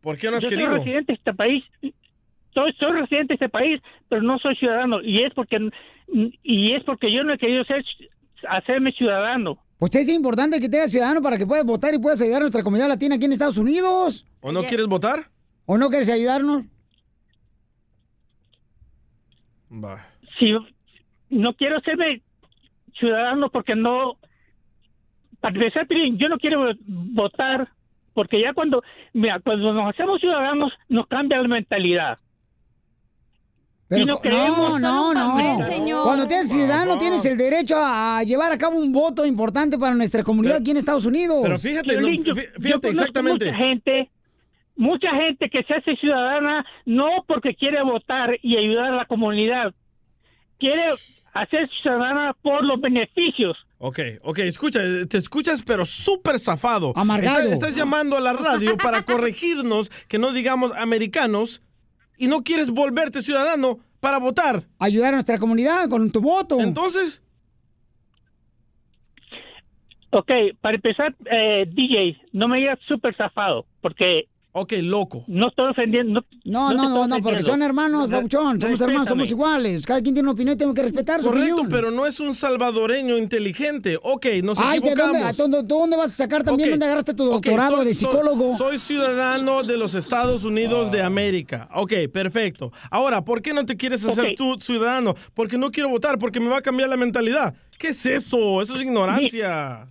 ¿Por qué no has yo querido? soy residente de este país, soy, soy residente de este país, pero no soy ciudadano y es porque y es porque yo no he querido ser, hacerme ciudadano. Pues es importante que te hagas ciudadano para que puedas votar y puedas ayudar a nuestra comunidad latina aquí en Estados Unidos. ¿O no quieres votar? ¿O no quieres ayudarnos? Va. si no quiero serme ciudadano porque no para empezar yo no quiero votar porque ya cuando mira cuando nos hacemos ciudadanos nos cambia la mentalidad Pero Si no creemos- no, no, no. papel, señor. Cuando te haces ciudadano tienes el derecho a, a llevar a cabo un voto importante para nuestra comunidad aquí en Estados Unidos. Pero fíjate, yo- yo fíjate exactamente. mucha gente mucha gente que se hace ciudadana no porque quiere votar y ayudar a la comunidad quiere hacer ciudadana por los beneficios Ok, ok, escucha, te escuchas pero súper zafado. Amargado. Estás, estás llamando a la radio para corregirnos que no digamos americanos y no quieres volverte ciudadano para votar. Ayudar a nuestra comunidad con tu voto. Entonces, Ok, para empezar, eh, DJ, no me digas súper zafado, porque... Ok, loco. No estoy ofendiendo. No, no, no, no, porque son hermanos, Pabuchón. Somos hermanos, somos iguales. Cada quien tiene una opinión y tengo que respetar su correcto, opinión. pero no es un salvadoreño inteligente. Ok, nos Ay, ¿de equivocamos. dónde, a dónde- tú dónde vas a sacar también? ¿Dónde agarraste tu doctorado soy- de psicólogo? Soy, ciudadano de los Estados Unidos de América. Ok, perfecto. Ahora, ¿por qué no te quieres hacer tú ciudadano? Porque no quiero votar, porque me va a cambiar la mentalidad. ¿Qué es eso? Eso es ignorancia.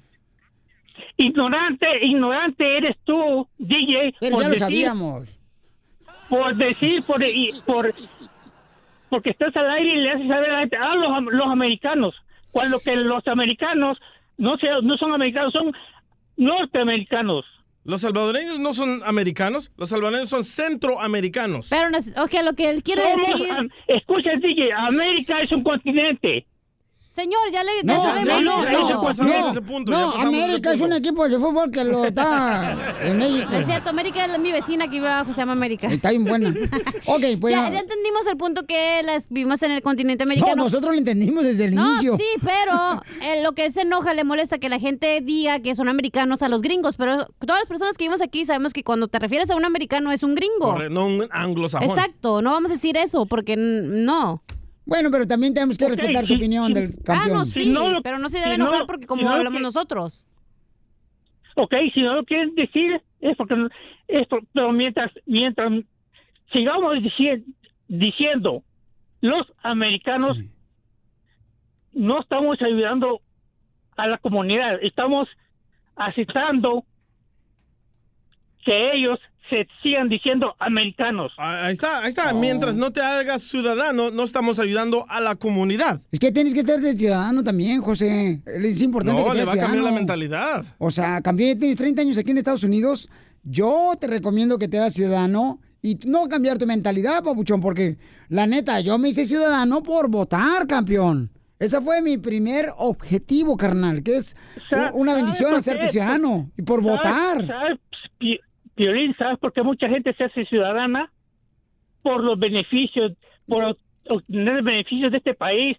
Ignorante, ignorante eres tú, DJ. Pero ya lo sabíamos. Por decir, por, y- por, porque estás al aire y le haces saber a la gente, ah, los, los americanos. Cuando que los americanos no, se, no son americanos, son norteamericanos. Los salvadoreños no son americanos, los salvadoreños son centroamericanos. Pero, no ok, lo que él quiere Somos decir... escucha, DJ, América es un continente. Señor, ya le ya No, sabemos no, no, eso. no, no, ese punto, no, América es un equipo de fútbol que lo está en México. No es cierto, América es mi vecina que vive abajo, se llama América. Está bien buena. Ok, pues. ya, no. ya entendimos el punto que las vivimos en el continente No, americano. nosotros lo entendimos desde el No, inicio. sí, pero eh, lo que él se enoja, le molesta que la gente diga que son americanos a los gringos, pero todas las personas que vivimos aquí sabemos que cuando te refieres a un americano es un gringo. Corre- no un anglosajón. Exacto, no vamos a decir eso porque no. Bueno, pero también tenemos que Ok, respetar sí, su opinión sí. del Ah, campeón. no, sí, Si no pero no se si debe no- enojar porque como si no hablamos que- nosotros. Ok, si no lo quieren decir, es porque no- es por- pero mientras, mientras sigamos dici- diciendo los americanos, no estamos ayudando a la comunidad, estamos asistando que ellos se sigan diciendo americanos. Ah, Ahí está, ahí está. Mientras no te hagas ciudadano, no estamos ayudando a la comunidad. Es que tienes que ser de ciudadano también, José. Es importante No, que le seas va a cambiar la mentalidad. O sea, cambié, tienes 30 años aquí en Estados Unidos. Yo te recomiendo que te hagas ciudadano y no cambiar tu mentalidad, papuchón, porque la neta, yo me hice ciudadano por votar, campeón. Ese fue mi primer objetivo, carnal, que es una ¿sabe bendición hacerte ciudadano y por ¿Sabes- votar. ¿Sabes, Piolín, sabes por qué mucha gente se hace ciudadana? Por los beneficios, por obtener beneficios de este país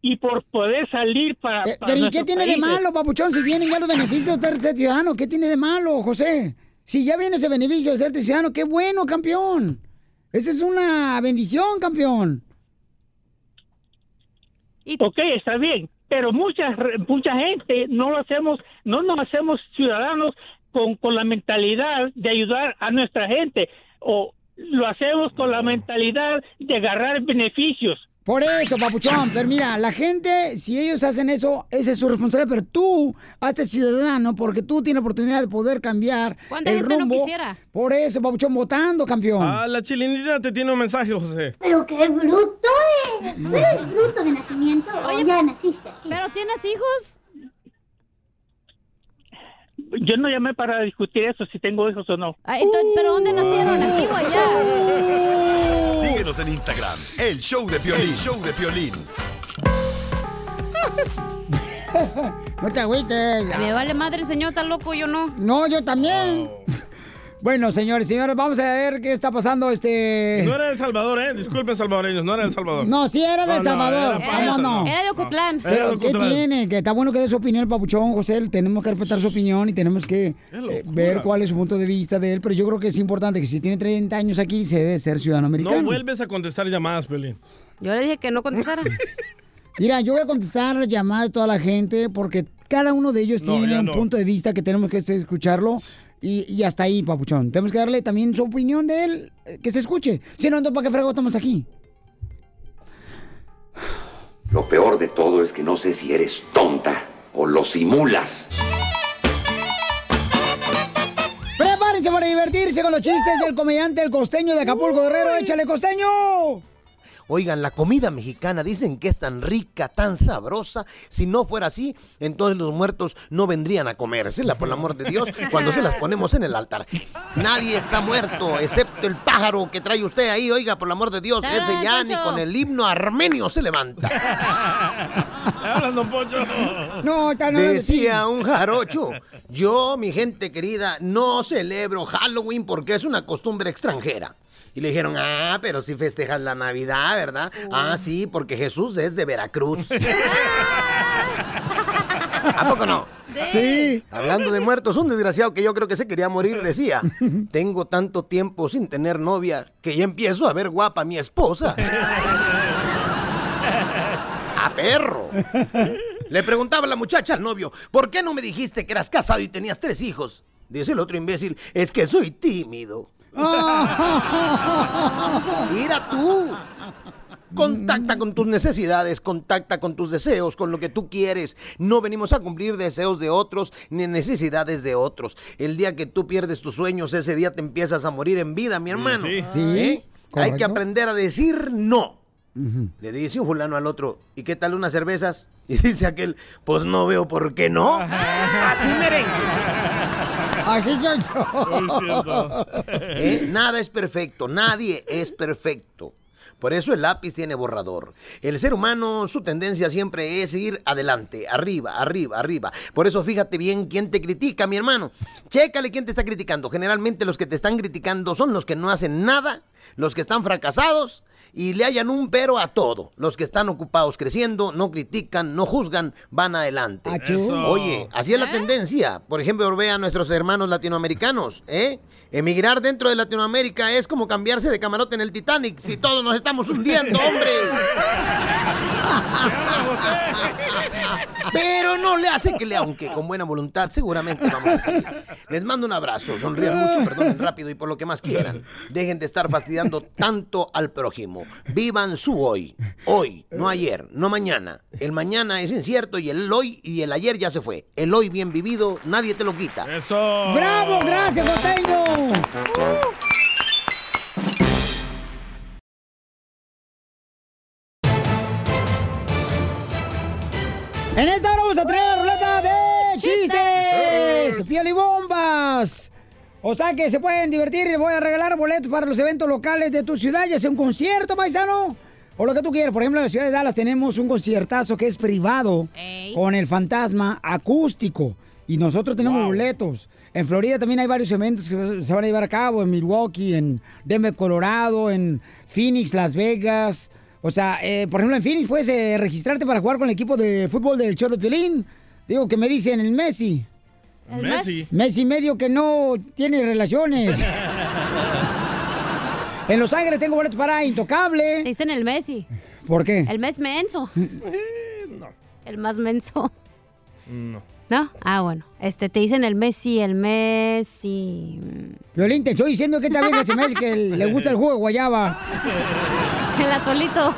y por poder salir para. para Eh, Pero ¿y qué tiene de malo, papuchón, si vienen ya los beneficios de ser ciudadano? ¿Qué tiene de malo, José? Si ya viene ese beneficio de ser ciudadano, qué bueno, campeón. Esa es una bendición, campeón. Ok, está bien, pero mucha mucha gente no lo hacemos, no nos hacemos ciudadanos con, con la mentalidad de ayudar a nuestra gente o lo hacemos con la mentalidad de agarrar beneficios. Por eso, papuchón. Pero mira, la gente, si ellos hacen eso, esa es su responsabilidad. Pero tú, hazte ciudadano porque tú tienes oportunidad de poder cambiar ¿Cuánta el gente no rumbo. quisiera? Por eso, papuchón, votando, campeón. Ah, la chilinita te tiene un mensaje, José. Pero qué bruto eres. ¿Tú eres bruto de nacimiento o ya naciste aquí? ¿Pero tienes hijos? Yo no llamé para discutir eso, si tengo hijos o no. Ah, entonces, ¿Pero dónde nacieron? ¿Aquí o allá? Síguenos en Instagram, el show de Piolín, show de Piolín. No te agüites. Me vale madre el señor, está loco, yo no. No, yo también. Bueno, señores, señores, vamos a ver qué está pasando. Este. No era El Salvador, ¿eh? Disculpen, salvadoreños, no era El Salvador. No, sí era de No, El no, Salvador. era ¿Cómo paisa, no? Era de Ocotlán. Era Pero ¿qué tiene? Que está bueno que dé su opinión el papuchón, José. Tenemos que respetar su opinión y tenemos que eh, ver cuál es su punto de vista de él. Pero yo creo que es importante que si tiene 30 años aquí, se debe ser ciudadano americano. No vuelves a contestar llamadas, Piolín. Yo le dije que no contestara. Mira, yo voy a contestar las llamadas de toda la gente porque cada uno de ellos No, tiene un no. punto de vista que tenemos que escucharlo. Y, y hasta ahí, papuchón. Tenemos que darle también su opinión de él, eh, que se escuche. Si no, entonces, ¿para qué frego estamos aquí? Lo peor de todo es que no sé si eres tonta o lo simulas. Prepárense para divertirse con los chistes del comediante El Costeño de Acapulco Guerrero. ¡Échale, Costeño! Oigan, la comida mexicana dicen que es tan rica, tan sabrosa. Si no fuera así, entonces los muertos no vendrían a comérsela, por el amor de Dios, cuando se las ponemos en el altar. Nadie está muerto, excepto el pájaro que trae usted ahí. Oiga, por el amor de Dios, Ah, ese ya ni con el himno armenio se levanta. No Decía un jarocho, yo, mi gente querida, no celebro Halloween porque es una costumbre extranjera. Y le dijeron, ah, pero si festejas la Navidad, ¿verdad? Ah, sí, porque Jesús es de Veracruz. ¿A poco no? Sí. Hablando de muertos, un desgraciado que yo creo que se quería morir decía, tengo tanto tiempo sin tener novia que ya empiezo a ver guapa a mi esposa. ¡A perro! Le preguntaba la muchacha al novio, ¿por qué no me dijiste que eras casado y tenías tres hijos? Dice el otro imbécil, es que soy tímido. Mira tú. Contacta con tus necesidades, contacta con tus deseos, con lo que tú quieres. No venimos a cumplir deseos de otros ni necesidades de otros. El día que tú pierdes tus sueños, ese día te empiezas a morir en vida, mi hermano. Sí. Sí, ¿Eh? Hay que aprender a decir no. Le dice un fulano al otro, ¿y qué tal unas cervezas? Y dice aquel, pues no veo por qué no. Así merengue. Así soy yo. ¿Eh? Nada es perfecto, nadie es perfecto. Por eso el lápiz tiene borrador. El ser humano, su tendencia siempre es ir adelante, arriba, arriba, arriba. Por eso fíjate bien quién te critica, mi hermano. Chécale quién te está criticando. Generalmente los que te están criticando son los que no hacen nada, los que están fracasados y le hallan un pero a todo. Los que están ocupados creciendo, no critican, no juzgan, van adelante. Eso. Oye, así es la tendencia. Por ejemplo, ve a nuestros hermanos latinoamericanos, ¿eh? Emigrar dentro de Latinoamérica es como cambiarse de camarote en el Titanic si todos nos estamos hundiendo, hombre. Pero no le hace que le, aunque con buena voluntad seguramente vamos a salir. Les mando un abrazo, sonrían mucho, perdonen rápido y por lo que más quieran. Dejen de estar fastidiando tanto al prójimo. Vivan su hoy. Hoy, no ayer, no mañana. El mañana es incierto y el hoy y el ayer ya se fue. El hoy bien vivido, nadie te lo quita. ¡Bravo! ¡Gracias, Costeño! En esta hora vamos a traer la ruleta de chistes. Piolibombas. O sea que se pueden divertir y les voy a regalar boletos para los eventos locales de tu ciudad, ya sea un concierto, paisano, o lo que tú quieras. Por ejemplo, en la ciudad de Dallas tenemos un conciertazo que es privado con el fantasma acústico. Y nosotros tenemos boletos. En Florida también hay varios eventos que se van a llevar a cabo, en Milwaukee, en Denver, Colorado, en Phoenix, Las Vegas. O sea, eh, por ejemplo, en Phoenix puedes eh, registrarte para jugar con el equipo de fútbol del show de Piolín. Digo, que me dicen el Messi. El Messi. Messi medio que no tiene relaciones. en Los Ángeles tengo boletos para Intocable. Dicen el Messi. ¿Por qué? El mes menso. El más menso. No. ¿No? Ah, bueno. Este, te dicen el Messi, el Messi. Violín, te estoy diciendo que esta vieja se me hace que le gusta el jugo de guayaba. El atolito.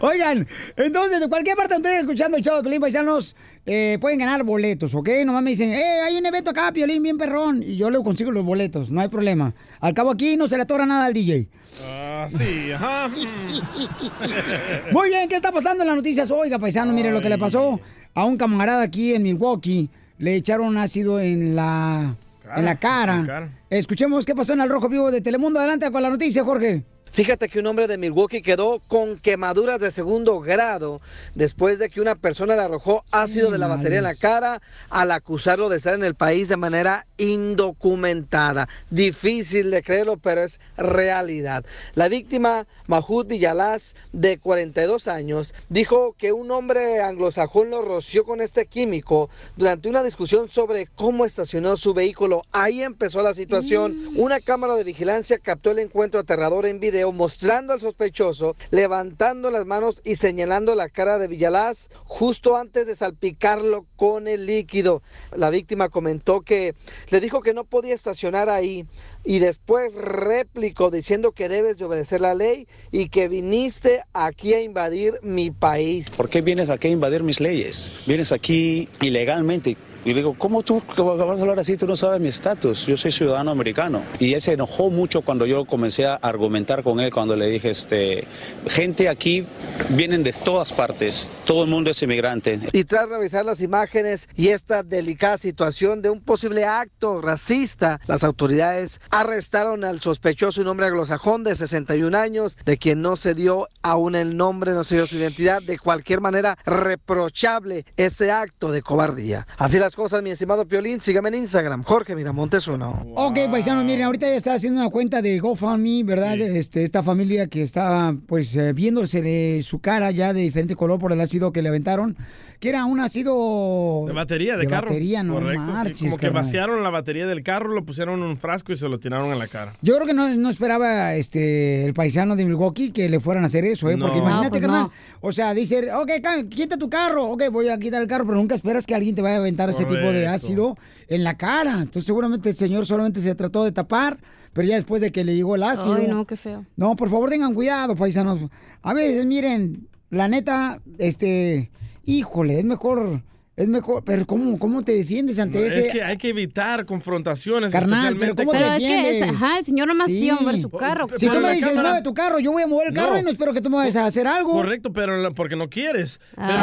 Oigan, entonces, de cualquier parte donde estén escuchando el show de Pelín Paisanos, eh, pueden ganar boletos, ¿ok? Nomás me dicen, eh, hay un evento acá, Piolín, bien perrón. Y yo le consigo los boletos, no hay problema. Al cabo aquí no se le atora nada al DJ. Ah, sí, ajá. Muy bien, ¿qué está pasando en las noticias? Oiga, paisano, mire lo que le pasó a un camarada aquí en Milwaukee. Le echaron ácido en la, en la cara. en la cara. Escuchemos qué pasó en el Rojo Vivo de Telemundo. Adelante con la noticia, Jorge. Fíjate que un hombre de Milwaukee quedó con quemaduras de segundo grado después de que una persona le arrojó ácido de la batería en la cara al acusarlo de estar en el país de manera indocumentada. Difícil de creerlo, pero es realidad. La víctima, Mahmoud Villalaz, de 42 años, dijo que un hombre anglosajón lo roció con este químico durante una discusión sobre cómo estacionó su vehículo. Ahí empezó la situación. Una cámara de vigilancia captó el encuentro aterrador en video mostrando al sospechoso levantando las manos y señalando la cara de Villalaz justo antes de salpicarlo con el líquido. La víctima comentó que le dijo que no podía estacionar ahí y después replicó diciendo que debes de obedecer la ley y que viniste aquí a invadir mi país. ¿Por qué vienes aquí a invadir mis leyes? Vienes aquí ilegalmente. Y le digo, ¿cómo tú vas a hablar así? Tú no sabes mi estatus. Yo soy ciudadano americano. Y él se enojó mucho cuando yo comencé a argumentar con él, cuando le dije, este, gente aquí vienen de todas partes. Todo el mundo es inmigrante. Y tras revisar las imágenes y esta delicada situación de un posible acto racista, las autoridades arrestaron al sospechoso, un hombre anglosajón de 61 años, de quien no se dio aún el nombre, no se dio su identidad. De cualquier manera, reprochable ese acto de cobardía. Así las cosas, mi estimado Piolín. Sígame en Instagram, Jorge Miramontes uno. Ok, paisanos, miren, ahorita ya está haciendo una cuenta de GoFundMe, ¿verdad? Este, esta familia que está, pues, eh, viéndose su cara ya de diferente color por el ácido que le aventaron, que era un ácido... De batería, de, carro. batería, no Correcto. sí. marches, Como que carnal. vaciaron la batería del carro, lo pusieron en un frasco y se lo tiraron en la cara. Yo creo que no, no esperaba este el paisano de Milwaukee que le fueran a hacer eso, ¿eh? No. Porque imagínate, No, pues carnal. no. O sea, dice, ok, quita tu carro, ok, voy a quitar el carro, pero nunca esperas que alguien te vaya a aventar ese tipo de ácido en la cara. Entonces, seguramente el señor solamente se trató de tapar, pero ya después de que le llegó el ácido. Ay, no, qué feo. No, por favor, tengan cuidado, paisanos. A veces, miren, la neta, este, híjole, es mejor, es mejor, pero ¿cómo, cómo te defiendes ante ese? Es que hay que evitar confrontaciones, Carnal, pero especialmente ¿cómo te Pero es que, es, ajá, el señor nomás Sí. iba a mover su carro. Si tú me dices, cámara- mueve tu carro, yo voy a mover el carro No. y no espero que tú me vayas a hacer algo. Correcto, pero porque no quieres. Pero En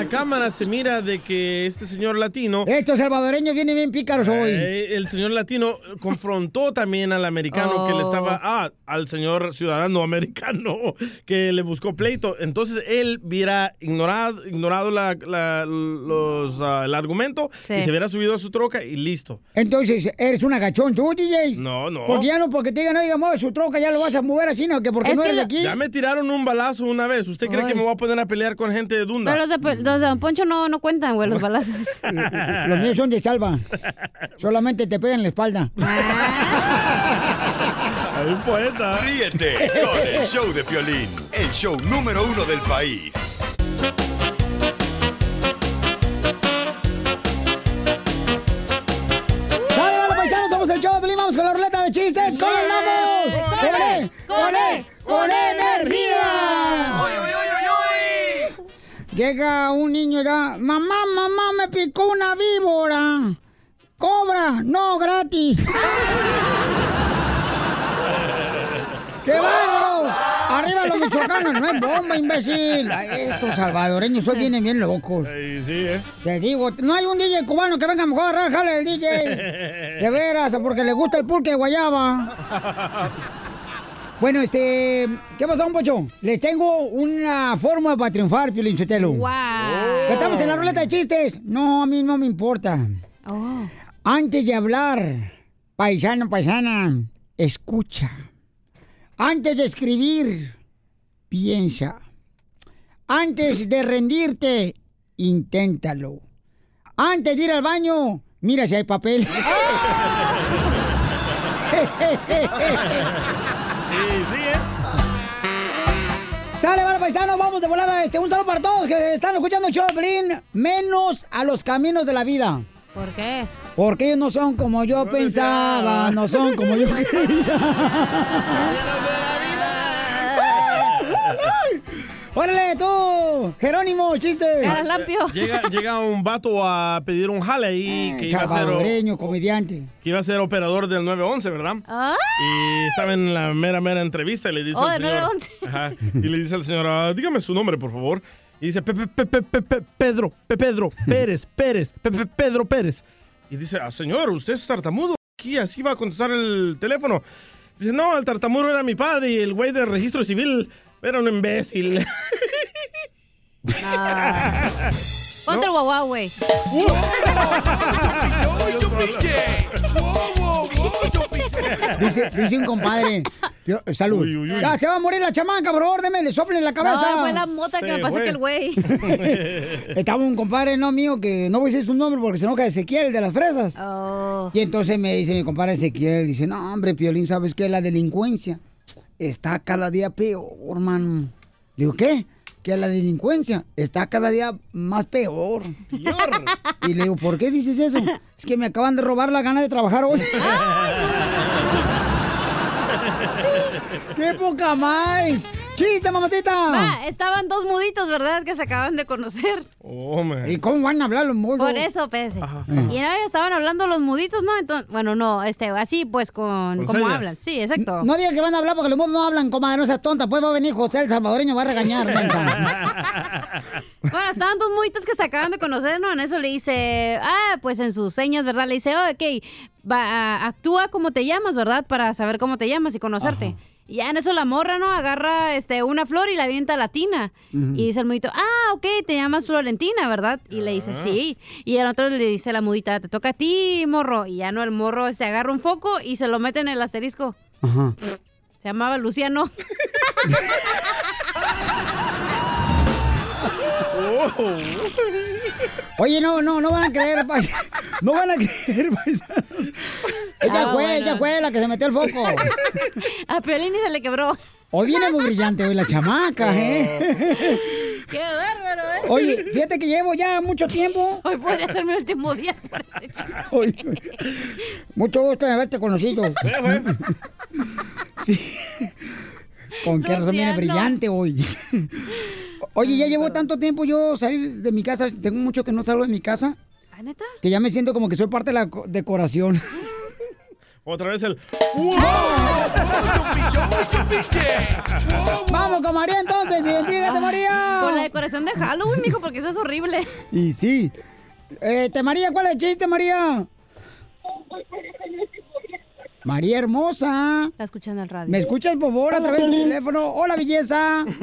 la cámara se mira de que este señor latino, Estos salvadoreños vienen bien pícaros hoy. eh, el señor latino confrontó también al americano que le estaba, Oh. ah, al señor ciudadano americano que le buscó pleito. Entonces él hubiera ignorado, ignorado la- la- los, ah, el argumento Sí. y se hubiera subido a su troca y listo. Entonces, eres un agachón tú, DJ. No, no. Porque ya no, porque te digan, oiga, mueve su troca, ya lo vas a mover así, no, que porque Es no que eres de lo- aquí. Ya me tiraron un balazo una vez. ¿Usted cree Ay. que me voy a poner a pelear con gente de Dunda? Pero los de, de Don Poncho no, no cuentan, güey, los balazos. Los míos son de salva. Solamente te pegan en la espalda. Hay un poeta. Ríete con el show de Piolín, el show número uno del país. Llega un niño ya, mamá, mamá, me picó una víbora. Cobra, no gratis. ¡Qué bárbaro! ¡Arriba los michoacanos! No es bomba, imbécil. Estos salvadoreños hoy vienen bien locos. Ay, sí, ¿eh? Te digo, no hay un DJ cubano que venga mejor a rajarle el DJ. De veras, porque le gusta el pulque de guayaba. Bueno, este, ¿qué pasó, un pocho? Les tengo una fórmula para triunfar, Piolín Sotelo. Wow. Estamos en la ruleta de chistes. No, a mí no me importa. Antes de hablar, paisano, paisana, escucha. Antes de escribir, piensa. Antes de rendirte, inténtalo. Antes de ir al baño, mira si hay papel. Sí, sí, ¿eh? Sale, vale, paisano, vamos de volada. Este, un saludo para todos que están escuchando el show de Pelín, menos a los caminos de la vida. ¿Por qué? Porque ellos no son como yo pensaba, no son como yo quería. ¡Órale, tú! Jerónimo, chiste. Llega, llega un vato a pedir un jale ahí que iba a ser comediante. que iba a ser operador del 911, ¿verdad? Y estaba en la mera, mera entrevista y le dice Oh, al señor... 911. Ajá, y le dice al señor, "Ah, dígame su nombre, por favor. Y dice, "Pe- pe- pe- pe- pe- pe- Pedro, Pe- Pedro, Pérez, Pérez, Pe- pe- Pedro Pérez. Y dice, ah, señor, usted es tartamudo. Aquí así va a contestar el teléfono. Dice, no, el tartamudo era mi padre y el güey del registro civil era un imbécil. Ponte el guau, güey. Dice, dice un compadre. yo- salud. Ya, se va a morir la chamaca, por favor, le soplen en la cabeza. No, fue la mota que me pasó que el güey. Estaba un compadre, no mío, que no voy a decir su nombre porque se enoja Ezequiel, el de las fresas. Oh. Y entonces me dice mi compadre Ezequiel, dice, no, hombre, Piolín, ¿sabes qué? La delincuencia está cada día peor, hermano. Le digo, ¿qué? Que la delincuencia está cada día más peor. Y le digo, ¿por qué dices eso? Es que me acaban de robar la gana de trabajar hoy. ¡Qué poca más! ¡Chiste, mamacita! Va, estaban dos muditos, ¿verdad? Que se acaban de conocer. Oh, man. ¿Y cómo van a hablar los mudos? Por eso, pese. Y no, estaban hablando los muditos, ¿no? Entonces, bueno, no, este, así pues con, Con como señas. hablan. Sí, exacto. No digan que van a hablar porque los mudos no hablan, comadre, no seas tonta. Pues va a venir José el salvadoreño, va a regañar. Bueno, estaban dos muditos que se acaban de conocer, ¿no? En eso le dice, ah, pues en sus señas, ¿verdad? Le dice, oh, ok, va, actúa como te llamas, ¿verdad? Para saber cómo te llamas y conocerte. Y ya en eso la morra, ¿no? Agarra este, una flor y la avienta a la tina. Y dice el mudito, ah, ok, te llamas Florentina, ¿verdad? Y le dice, sí. Y el otro le dice a la mudita, te toca a ti, morro. Y ya no, el morro se agarra un foco y se lo mete en el asterisco. Ajá. Se llamaba Luciano. Oye, no, no, no van a creer, no van a creer, paisanos. Ella Ah, fue, bueno. ella fue la que se metió el foco. A Piolín se le quebró. Hoy viene muy brillante, hoy la chamaca, ¿eh? Qué bárbaro, ¿eh? Oye, fíjate que llevo ya mucho tiempo. Hoy podría ser mi último día por este chiste. Oye, mucho gusto de haberte conocido. Con qué razón viene brillante hoy. Oye, ya llevo tanto tiempo yo salir de mi casa, tengo mucho que no salgo de mi casa, ¿Ah, neta? que ya me siento como que soy parte de la co- decoración. Otra vez el... Vamos con María entonces, identifícate María. Con la decoración de Halloween, mijo, porque eso es horrible. Y sí. Este, María, ¿cuál es el chiste, María? María hermosa. Está escuchando el radio. ¿Me escuchas, por favor, a través del teléfono? Hola, belleza.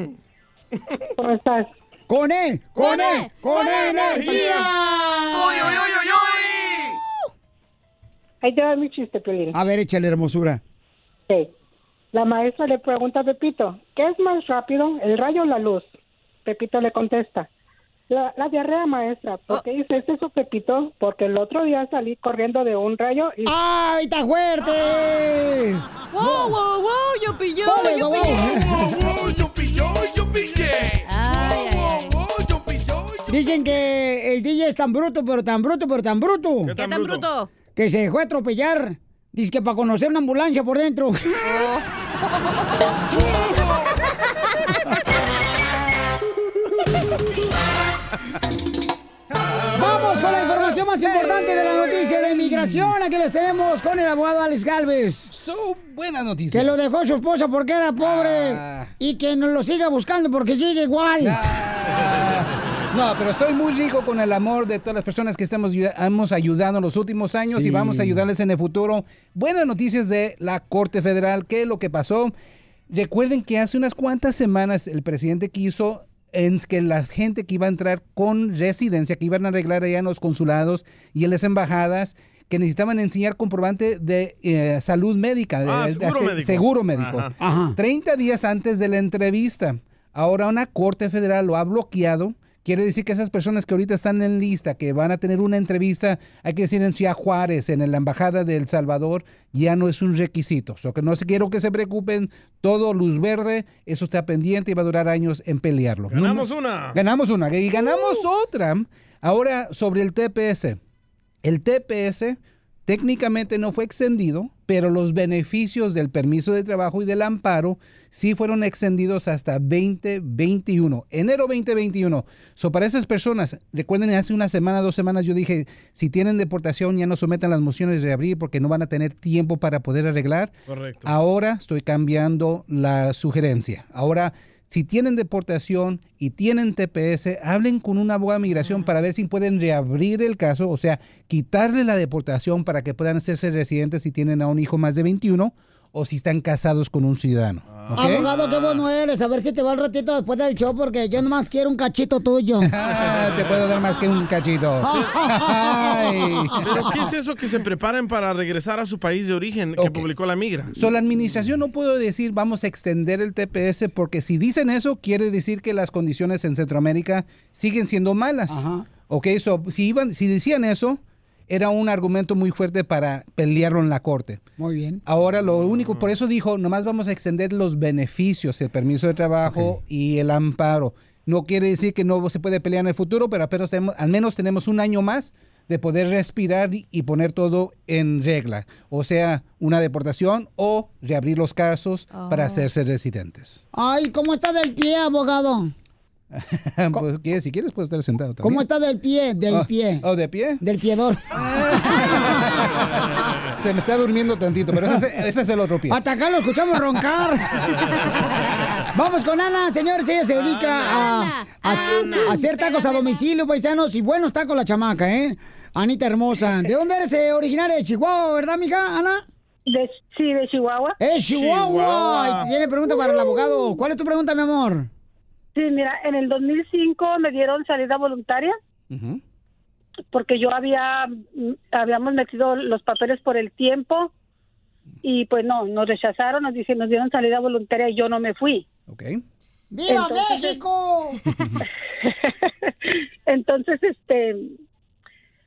¿Cómo estás? Con E, con E, con E energía. Ahí te va mi chiste, Piolín. A ver, échale hermosura. Sí. La maestra le pregunta a Pepito, ¿qué es más rápido, el rayo o la luz? Pepito le contesta, la, la diarrea, maestra. ¿Por qué dices eso, Pepito? Porque el otro día salí corriendo de un rayo y... ¡Ay, está fuerte! ¡Wow, wow, wow! ¡Yo pilló! ¡Yo wow, pillé! Dicen que el DJ es tan bruto, pero tan bruto, pero tan bruto. ¿Qué tan, ¿Qué tan bruto? bruto? Que se dejó atropellar. Dice que para conocer una ambulancia por dentro. Oh. Vamos con la información más importante de la noticia de inmigración. Aquí les tenemos con el abogado Alex Galvez. Son buenas noticias. Que lo dejó su esposa porque era pobre ah. y que nos lo siga buscando porque sigue igual. Ah. No, pero estoy muy rico con el amor de todas las personas que estamos, hemos ayudado en los últimos años Sí. y vamos a ayudarles en el futuro. Buenas noticias de la Corte Federal. ¿Qué es lo que pasó? Recuerden que hace unas cuantas semanas el presidente quiso en que la gente que iba a entrar con residencia, que iban a arreglar allá en los consulados y en las embajadas, que necesitaban enseñar comprobante de eh, salud médica, de, Ah, de seguro médico. seguro médico. Ajá. Ajá. 30 días antes de la entrevista. Ahora una corte federal lo ha bloqueado. Quiere decir que esas personas que ahorita están en lista, que van a tener una entrevista, hay que decir en Ciudad Juárez, en la Embajada de El Salvador, ya no es un requisito. O que no se quiero que se preocupen, todo luz verde, eso está pendiente y va a durar años en pelearlo. Ganamos una. Ganamos una y ganamos otra. Ahora sobre el TPS. El TPS técnicamente no fue extendido, pero los beneficios del permiso de trabajo y del amparo sí fueron extendidos hasta 2021, enero 2021. So, para esas personas, recuerden, hace una semana, dos semanas yo dije, si tienen deportación ya no sometan las mociones de abrir porque no van a tener tiempo para poder arreglar. Correcto. Ahora estoy cambiando la sugerencia. Ahora, si tienen deportación y tienen TPS, hablen con un abogado de migración para ver si pueden reabrir el caso, o sea, quitarle la deportación para que puedan hacerse residentes si tienen a un hijo más de 21 o si están casados con un ciudadano. ¿Ok? Abogado, qué bueno eres. A ver si te va el ratito después del show porque yo nomás quiero un cachito tuyo. Ah, te puedo dar más que un cachito. ¿Pero qué es eso que se preparen para regresar a su país de origen que publicó la migra? So, la administración no puedo decir vamos a extender el TPS porque si dicen eso quiere decir que las condiciones en Centroamérica siguen siendo malas. Ok, so, si, iban, si decían eso, era un argumento muy fuerte para pelearlo en la corte. Muy bien. Ahora lo único, por eso dijo, nomás vamos a extender los beneficios, el permiso de trabajo y el amparo. No quiere decir que no se puede pelear en el futuro, pero apenas tenemos- al menos tenemos un año más de poder respirar y- poner todo en regla. O sea, una deportación o reabrir los casos para Oh. hacerse residentes. Ay, ¿cómo está del pie, abogado? Pues, ¿qué? si quieres, puedes estar sentado también. ¿Cómo está del pie? Del Oh, pie. ¿Oh, de pie? Del piedor. Se me está durmiendo tantito, pero ese, es- ese es el otro pie. Hasta acá lo escuchamos roncar. Vamos con Ana, señores. Ella se dedica a, a- a hacer tacos a domicilio, paisanos. Y buenos tacos la chamaca, ¿eh? Anita hermosa. ¿De dónde eres eh, originaria? De Chihuahua, ¿verdad, mija, Ana? De, sí, de Chihuahua. ¡Es Chihuahua! Chihuahua. Y tiene pregunta para el abogado. ¿Cuál es tu pregunta, mi amor? Sí, mira, en el 2005 me dieron salida voluntaria porque yo había habíamos metido los papeles por el tiempo y pues no, nos rechazaron, nos dicen, nos dieron salida voluntaria y yo no me fui. Ok. ¡Viva Entonces, México! Entonces, este,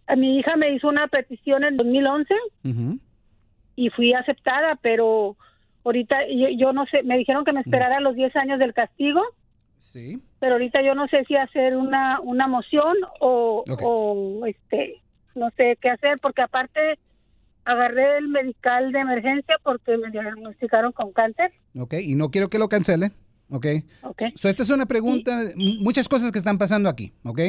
a mi hija me hizo una petición en 2011 y fui aceptada, pero ahorita yo, yo no sé, me dijeron que me esperara los 10 años del castigo, Sí. pero ahorita yo no sé si hacer una, una moción o, o, este, no sé qué hacer, porque aparte agarré el medical de emergencia porque me diagnosticaron con cáncer. Ok, y no quiero que lo cancele. Ok. Ok. So, esta es una pregunta, muchas cosas que están pasando aquí. Ok.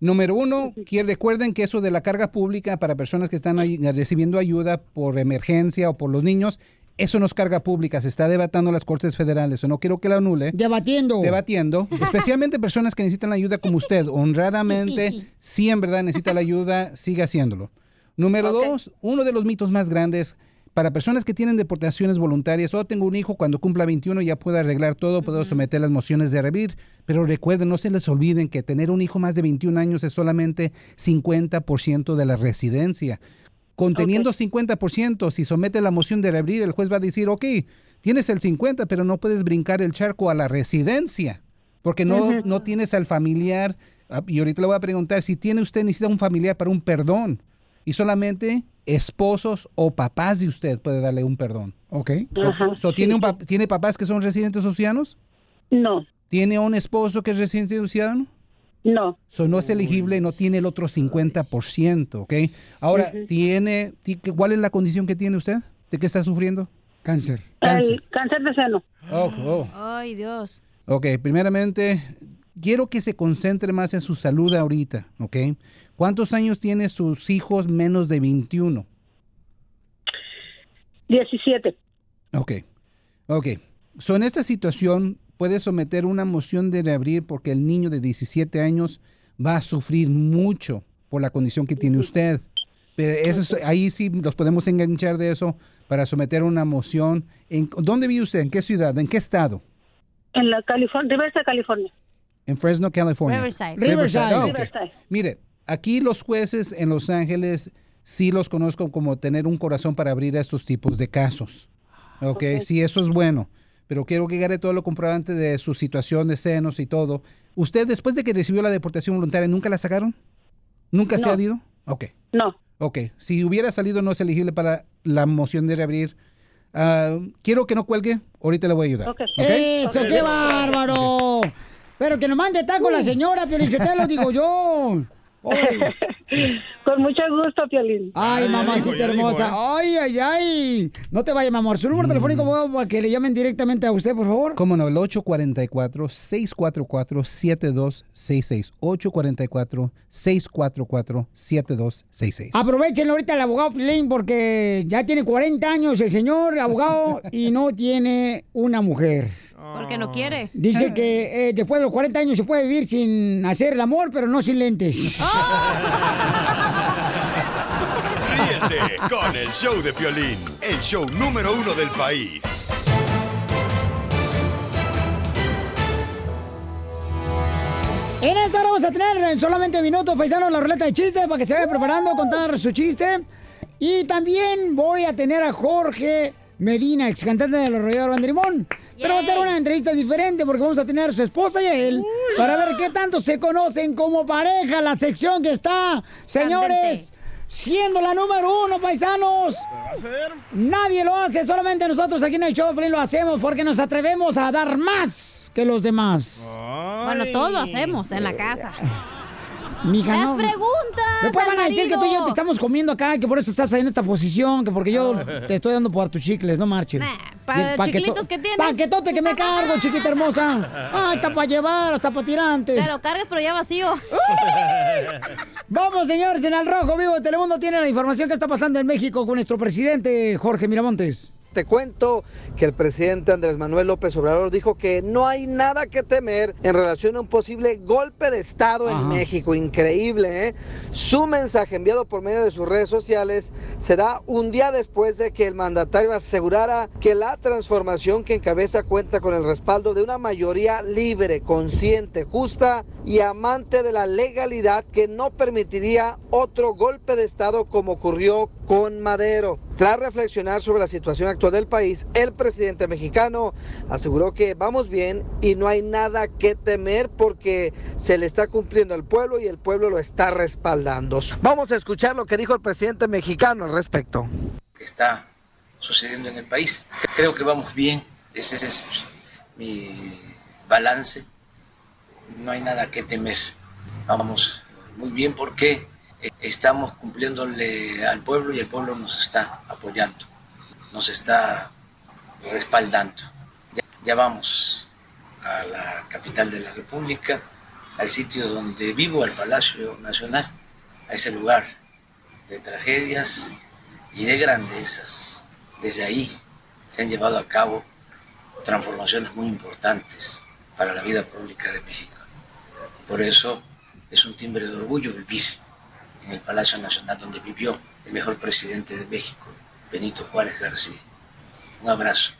Número uno, que recuerden que eso de la carga pública para personas que están ahí recibiendo ayuda por emergencia o por los niños, eso no es carga pública, se está debatiendo en las Cortes Federales, o no quiero que la anule. Debatiendo. Debatiendo, especialmente personas que necesitan la ayuda como usted, honradamente, si en verdad necesita la ayuda, siga haciéndolo. Número dos, uno de los mitos más grandes para personas que tienen deportaciones voluntarias, o tengo un hijo, cuando cumpla 21 ya puedo arreglar todo, puedo someter las mociones de revir, pero recuerden, no se les olviden que tener un hijo más de 21 años es solamente 50% de la residencia. Conteniendo 50%, si somete la moción de reabrir, el juez va a decir, ok, tienes el 50, pero no puedes brincar el charco a la residencia, porque no, no tienes al familiar. Ah, Y ahorita le voy a preguntar, si tiene usted, necesita un familiar para un perdón, y solamente esposos o papás de usted puede darle un perdón. Ok. Ajá, So, ¿tiene, un ¿Tiene papás que son residentes o ciudadanos? No. ¿Tiene un esposo que es residente o ciudadano? No. So, no es elegible, no tiene el otro 50%, ¿ok? Ahora. ¿tiene, ti- ¿cuál es la condición que tiene usted? ¿De qué está sufriendo? Cáncer. El cáncer de seno. Oh, oh. Ay, Dios. Ok, primeramente, quiero que se concentre más en su salud ahorita, ¿ok? ¿Cuántos años tienen sus hijos menos de 21? 17. Ok, ok. So, en esta situación puede someter una moción de reabrir porque el niño de 17 años va a sufrir mucho por la condición que tiene usted. Pero eso es- ahí sí los podemos enganchar de eso para someter una moción. ¿En, ¿Dónde vive usted? ¿En qué ciudad? ¿En qué estado? En la California, Riverside, California. En Fresno, California. Riverside. Riverside. Riverside. ah. Riverside. Mire, aquí los jueces en Los Ángeles sí los conozco como tener un corazón para abrir estos tipos de casos. Ok, sí, eso es bueno. Pero quiero que agarre todo lo comprobante de su situación de senos y todo. ¿Usted, después de que recibió la deportación voluntaria, nunca la sacaron? ¿Nunca se ha ido? Ok. No. Ok. Si hubiera salido, no es elegible para la moción de reabrir. Ah, quiero que no cuelgue. Ahorita le voy a ayudar. ¿ok? ¡Eso, qué bárbaro! Pero que nos mande taco la señora, lo digo yo. Con mucho gusto, Piolín. Ay, mamacita hermosa. Ay, ay, ay. No te vayas, mi amor. Su número telefónico, abogado, para que le llamen directamente a usted, por favor. ¿Cómo no? El 844-644-7266. 844-644-7266. Aprovechen ahorita el abogado Pilín porque ya tiene 40 años el señor abogado y no tiene una mujer. Porque no quiere. Dice que eh, después de los 40 años se puede vivir sin hacer el amor, pero no sin lentes. Ríete con el show de Piolín, el show número uno del país. En esta hora vamos a tener en solamente minutos, paisanos, la ruleta de chistes para que se vaya preparando a contar su chiste. Y también voy a tener a Jorge Medina, ex cantante de los Rollados Banderimón. Pero va a ser una entrevista diferente porque vamos a tener a su esposa y a él para ver qué tanto se conocen como pareja. La sección que está, señores, siendo la número uno, paisanos. Nadie lo hace, solamente nosotros aquí en el show lo hacemos porque nos atrevemos a dar más que los demás. Bueno, todo hacemos en la casa. Mija, Las no. preguntas. Después van a decir que tú y yo te estamos comiendo acá, que por eso estás ahí en esta posición, que porque yo te estoy dando por tus chicles, no marches. para Bien, los chiquilitos que tienes. Paquetote que me cargo, chiquita hermosa. Ay, está para llevar, hasta para tirantes. Te lo cargas, pero ya vacío. Vamos, señores, en el rojo vivo Telemundo tiene la información que está pasando en México con nuestro presidente Jorge Miramontes. Te cuento que el presidente Andrés Manuel López Obrador dijo que no hay nada que temer en relación a un posible golpe de Estado en. México. Increíble, ¿eh? Su mensaje enviado por medio de sus redes sociales se da un día después de que el mandatario asegurara que la transformación que encabeza cuenta con el respaldo de una mayoría libre, consciente, justa y amante de la legalidad que no permitiría otro golpe de Estado como ocurrió con Madero. Tras reflexionar sobre la situación actual del país, el presidente mexicano aseguró que vamos bien y no hay nada que temer porque se le está cumpliendo al pueblo y el pueblo lo está respaldando. Vamos a escuchar lo que dijo el presidente mexicano al respecto. que está sucediendo en el país. Creo que vamos bien, ese es mi balance. No hay nada que temer. Vamos muy bien porque estamos cumpliéndole al pueblo y el pueblo nos está apoyando, nos está respaldando. Ya, ya vamos a la capital de la República, al sitio donde vivo, al Palacio Nacional, a ese lugar de tragedias y de grandezas. Desde ahí se han llevado a cabo transformaciones muy importantes para la vida pública de México. Por eso es un timbre de orgullo vivir en el Palacio Nacional donde vivió el mejor presidente de México, Benito Juárez García. Un abrazo.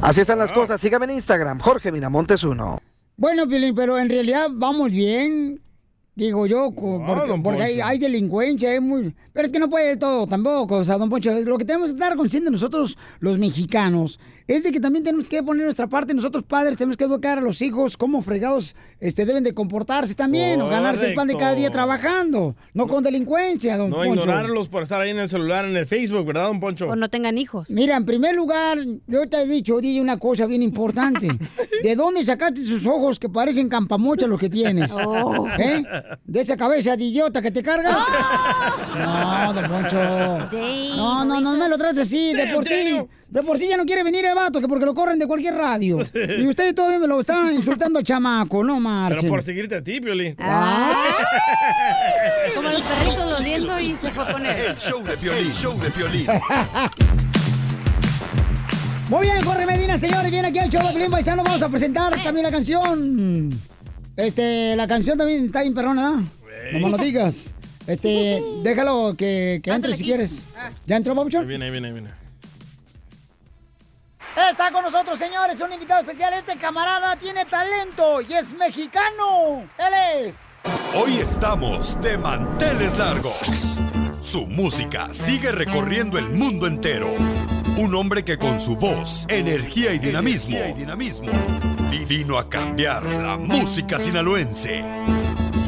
Así están las cosas. Sígame en Instagram, Jorge Miramontes 1. Bueno, Piolín, pero en realidad vamos bien. Digo yo, porque, hay delincuencia, hay muy... Pero es que no puede todo tampoco, o sea, don Poncho, lo que tenemos que estar conscientes nosotros, los mexicanos, es de que también tenemos que poner nuestra parte, nosotros padres tenemos que educar a los hijos cómo fregados este, deben de comportarse también, o ganarse el pan de cada día trabajando, no con delincuencia, don No Poncho. ignorarlos por estar ahí en el celular, en el Facebook, ¿verdad, don Poncho? O no tengan hijos. Mira, en primer lugar, yo te he dicho, DJ, una cosa bien importante. ¿De dónde sacaste sus ojos que parecen campamocha los que tienes? Oh. ¿Eh? ¿De esa cabeza de idiota que te cargas? No, don Poncho. No, no, no me lo trates así, de por sí. De por sí ya no quiere venir el vato, que porque lo corren de cualquier radio. Y ustedes todavía me lo están insultando al chamaco, no marchen. Pero por seguirte a ti, Piolín. Como los perritos los viendo y se fue a poner. El show de Piolín, show de Piolín. Muy bien, Jorge Medina, señores, viene aquí al show de Pelín Paisano. Vamos a presentar también la canción. Este, la canción también está bien perrona, ¿no? No me lo digas. Este, déjalo que, que entre si quieres. ¿Ya entró, Ahí Pabuchón? viene, ahí viene, ahí viene. Está con nosotros, señores, un invitado especial. Este camarada tiene talento y es mexicano. Él es. Hoy estamos de manteles largos. Su música sigue recorriendo el mundo entero. Un hombre que con su voz, energía y dinamismo, vi- vino a cambiar la música sinaloense.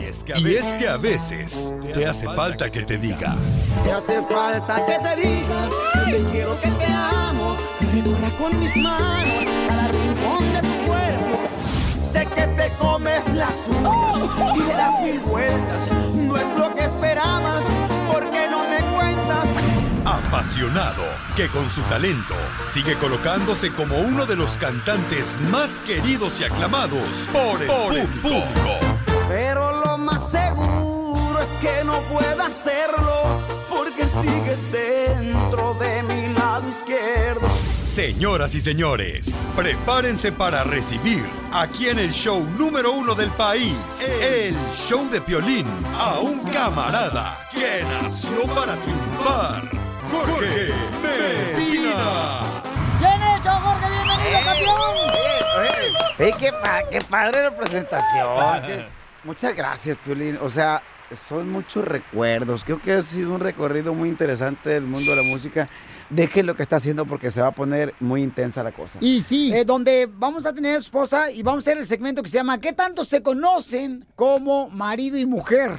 Y es que a, y es que a veces te hace falta que te diga. Te hace falta que te diga que te quiero, que te amo, recorra con mis manos cada rincón de tu cuerpo. Sé que te comes las uñas y le das mil vueltas. No es lo que esperabas, porque no me cuentas. Apasionado, que con su talento sigue colocándose como uno de los cantantes más queridos y aclamados por el, por el público. Pero lo más seguro es que no pueda hacerlo, porque sigues dentro de mi lado izquierdo. Señoras y señores, prepárense para recibir aquí en el show número uno del país, el show de Piolín, a un camarada que nació para triunfar, Jorge Medina. ¡Bien hecho, Jorge! ¡Bienvenido, campeón! ¡Ey, qué, pa- qué padre la presentación! Muchas gracias, Piolín. O sea, son muchos recuerdos. Creo que ha sido un recorrido muy interesante del mundo de la música. Deje lo que está haciendo porque se va a poner muy intensa la cosa. Y sí, eh, donde vamos a tener esposa y vamos a hacer el segmento que se llama ¿Qué tanto se conocen como marido y mujer?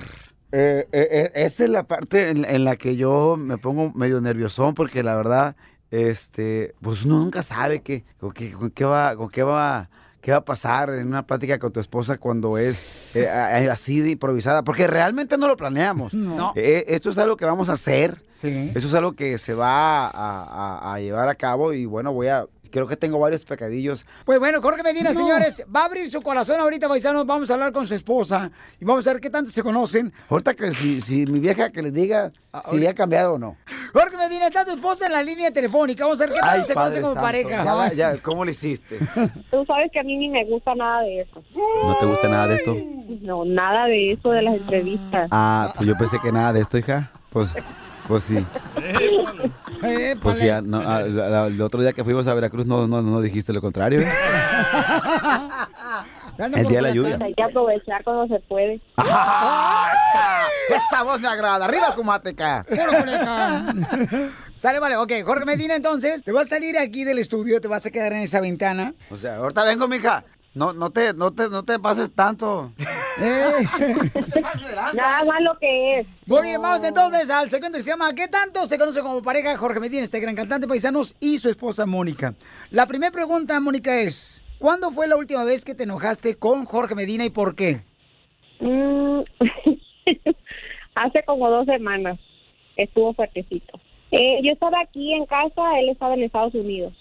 Eh, eh, eh, esta es la parte en, en la que yo me pongo medio nerviosón porque la verdad, este, pues uno nunca sabe qué, con qué, con qué va, con qué va, qué va a pasar en una plática con tu esposa cuando es eh, así de improvisada, porque realmente no lo planeamos. No. Eh, esto es algo que vamos a hacer. Sí. Eso es algo que se va a, a- a llevar a cabo y bueno, voy a, creo que tengo varios pecadillos. Pues bueno, Jorge Medina, No. señores, va a abrir su corazón ahorita, paisanos. Vamos a hablar con su esposa y vamos a ver qué tanto se conocen. Ahorita que si, si mi vieja que les diga si ha cambiado o no. Jorge Medina, está tu esposa en la línea telefónica. Vamos a ver qué tanto se Padre conocen como Santo. pareja. Ya, ya, ¿cómo le hiciste? Tú sabes que a mí ni me gusta nada de eso. ¿No te gusta nada de esto? No, nada de eso de las entrevistas. Ah, pues yo pensé que nada de esto, hija. Pues, pues sí. Pues ya, no, ah, la- la- el otro día que fuimos a Veracruz no, no, no dijiste lo contrario. ¿eh? El día de la lluvia. Hay que aprovechar cuando se puede. ¡Ah, esa, esa voz me agrada. Arriba, Cumateca. Sale, vale, ok. Jorge Medina, entonces, te vas a salir aquí del estudio, te vas a quedar en esa ventana. O sea, ahorita vengo, mija. No, no te, no te, no te pases tanto. Nada más lo que es. Muy bien, vamos entonces al segmento que se llama ¿Qué tanto se conoce como pareja Jorge Medina, este gran cantante paisanos, y su esposa Mónica? La primera pregunta, Mónica, es ¿Cuándo fue la última vez que te enojaste con Jorge Medina y por qué? Mm, hace como dos semanas estuvo fuertecito. Eh, yo estaba aquí en casa, él estaba en Estados Unidos.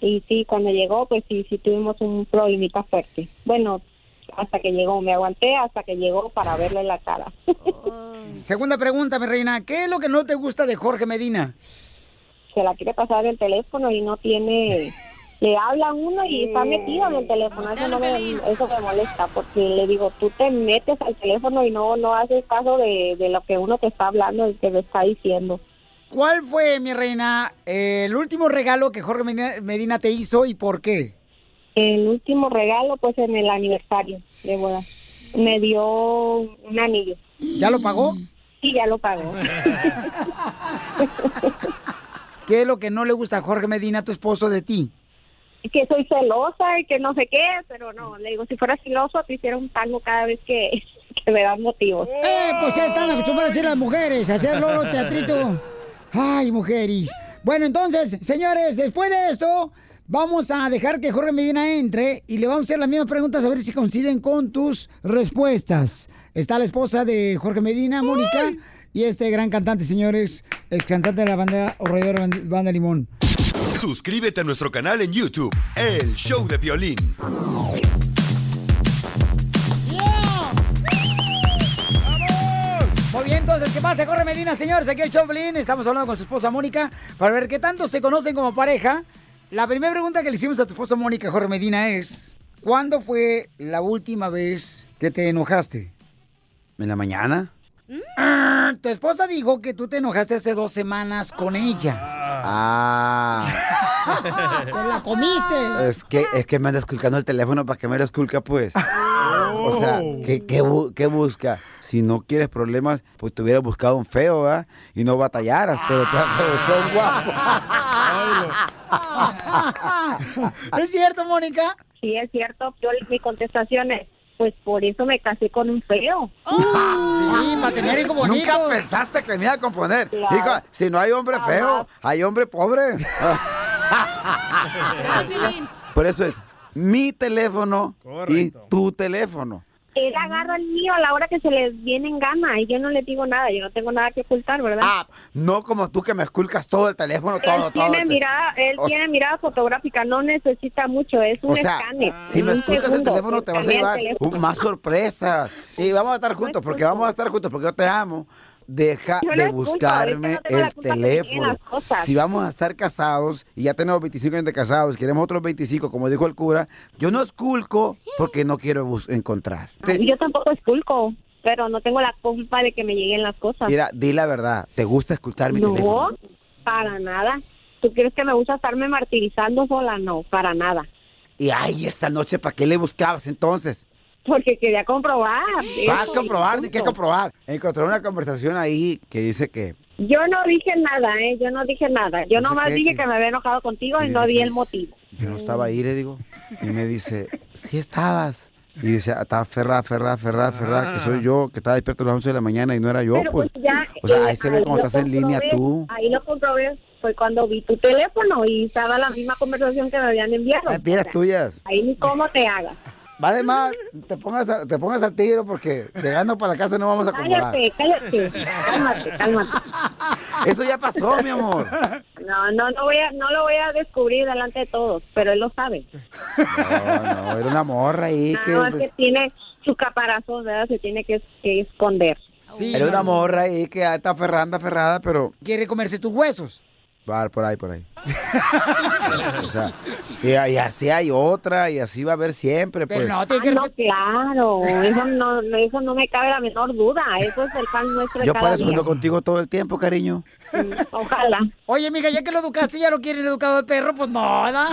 Y sí, cuando llegó, pues sí, sí tuvimos un problemita fuerte. Bueno, hasta que llegó, me aguanté hasta que llegó para verle la cara. Segunda pregunta, mi reina, ¿qué es lo que no te gusta de Jorge Medina? Se la quiere pasar el teléfono y no tiene... Le habla a uno y está metido en el teléfono. Eso, no me, eso me molesta porque le digo, tú te metes al teléfono y no, no haces caso de, de lo que uno te está hablando y te lo está diciendo. ¿Cuál fue, mi reina, el último regalo que Jorge Medina, Medina te hizo y por qué? El último regalo, pues en el aniversario de boda. Me dio un anillo. ¿Ya lo pagó? Sí, ya lo pagó. ¿Qué es lo que no le gusta a Jorge Medina, tu esposo, de ti? Que soy celosa y que no sé qué, pero no, le digo, si fuera celoso te hiciera un tango cada vez que, me dan motivos. Eh, pues ya están acostumbradas a hacer las mujeres, a hacer loro teatrito. Ay, mujeres. Bueno, entonces, señores, después de esto, vamos a dejar que Jorge Medina entre y le vamos a hacer las mismas preguntas a ver si coinciden con tus respuestas. Está la esposa de Jorge Medina, Mónica, y este gran cantante, señores, ex cantante de la banda Horror Banda Limón. Suscríbete a nuestro canal en YouTube, El Show de Violín. Muy bien, entonces, ¿qué pasa? Corre Medina, señores, aquí el Choplin. Estamos hablando con su esposa Mónica para ver qué tanto se conocen como pareja. La primera pregunta que le hicimos a tu esposa Mónica, Jorge Medina, es: ¿Cuándo fue la última vez que te enojaste? ¿En la mañana? Ah, tu esposa dijo que tú te enojaste hace dos semanas con ella. Ah. ¡Te la comiste! Es que, es que me anda esculcando el teléfono para que me lo esculca, pues. O sea, ¿qué, qué, bu- qué busca? Si no quieres problemas, pues te hubieras buscado un feo, ¿verdad? Y no batallaras, pero te vas a buscar un guapo. ¿Es cierto, Mónica? Sí, es cierto. Yo, mi contestación es, pues por eso me casé con un feo. Sí, para tener hijos bonitos. Nunca pensaste que me iba a componer. Claro. Hijo, si no hay hombre feo, hay hombre pobre. Por eso es mi teléfono y tu teléfono. Él agarra el mío a la hora que se les viene en gana y yo no le digo nada, yo no tengo nada que ocultar, ¿verdad? Ah, no como tú que me esculcas todo el teléfono, él todo, todo. tiene mirada, él O tiene sea- mirada fotográfica, no necesita mucho, es un O sea, escáner. si me esculcas el teléfono te vas a llevar más sorpresas. Y vamos a estar juntos, porque vamos a estar juntos, porque yo te amo. Deja Yo no de buscarme no el teléfono. Si vamos a estar casados y ya tenemos 25 años de casados, queremos otros 25, como dijo el cura, yo no esculco porque no quiero encontrar. Te- Yo tampoco esculco, pero no tengo la culpa de que me lleguen las cosas. Mira, di la verdad, ¿te gusta esculcar mi no, teléfono? para nada. ¿Tú crees que me gusta estarme martirizando sola? No, para nada. Y ay, esta noche, ¿para qué le buscabas entonces? Porque quería comprobar. Vas a eso, comprobar, y ¿de qué comprobar? Encontré una conversación ahí que dice que Yo no dije nada, ¿eh? Yo no dije nada. Yo Dice nomás que- dije que- que me había enojado contigo y no di el motivo. yo no estaba ahí, le digo. Y me dice, sí estabas. Y dice, "Ah, estaba ferrada, ferrada, ferrada, ferrada, que soy yo, que estaba despierto a las 11 de la mañana y no era yo, Pero pues. pues ya... O sea, eh, ahí se ve cómo estás en línea tú. Ahí lo comprobé. Fue cuando vi tu teléfono y estaba la misma conversación que me habían enviado. O sea, tuyas. Ahí ni cómo te hagas. Vale más, te pongas, a- te pongas al tiro porque llegando para casa no vamos a acomodar. Cállate, cállate. Cálmate, cálmate. Eso ya pasó, mi amor. No, no, no, voy a, no lo voy a descubrir delante de todos, pero él lo sabe. No, no, era una morra ahí que... Nada más que tiene su caparazón, ¿verdad? Se tiene que, que esconder. Era una morra ahí que está ferranda, ferrada, pero... Quiere comerse tus huesos. Va por ahí, por ahí. o sea, y, y así hay otra, y así va a haber siempre, pues. Ah, no, claro, eso no, eso no me cabe la menor duda. Eso es el pan nuestro Yo por eso ando contigo todo el tiempo, cariño. Ojalá. Oye, mija, ya que lo educaste, ya lo quieren educado el perro, pues no, ¿verdad?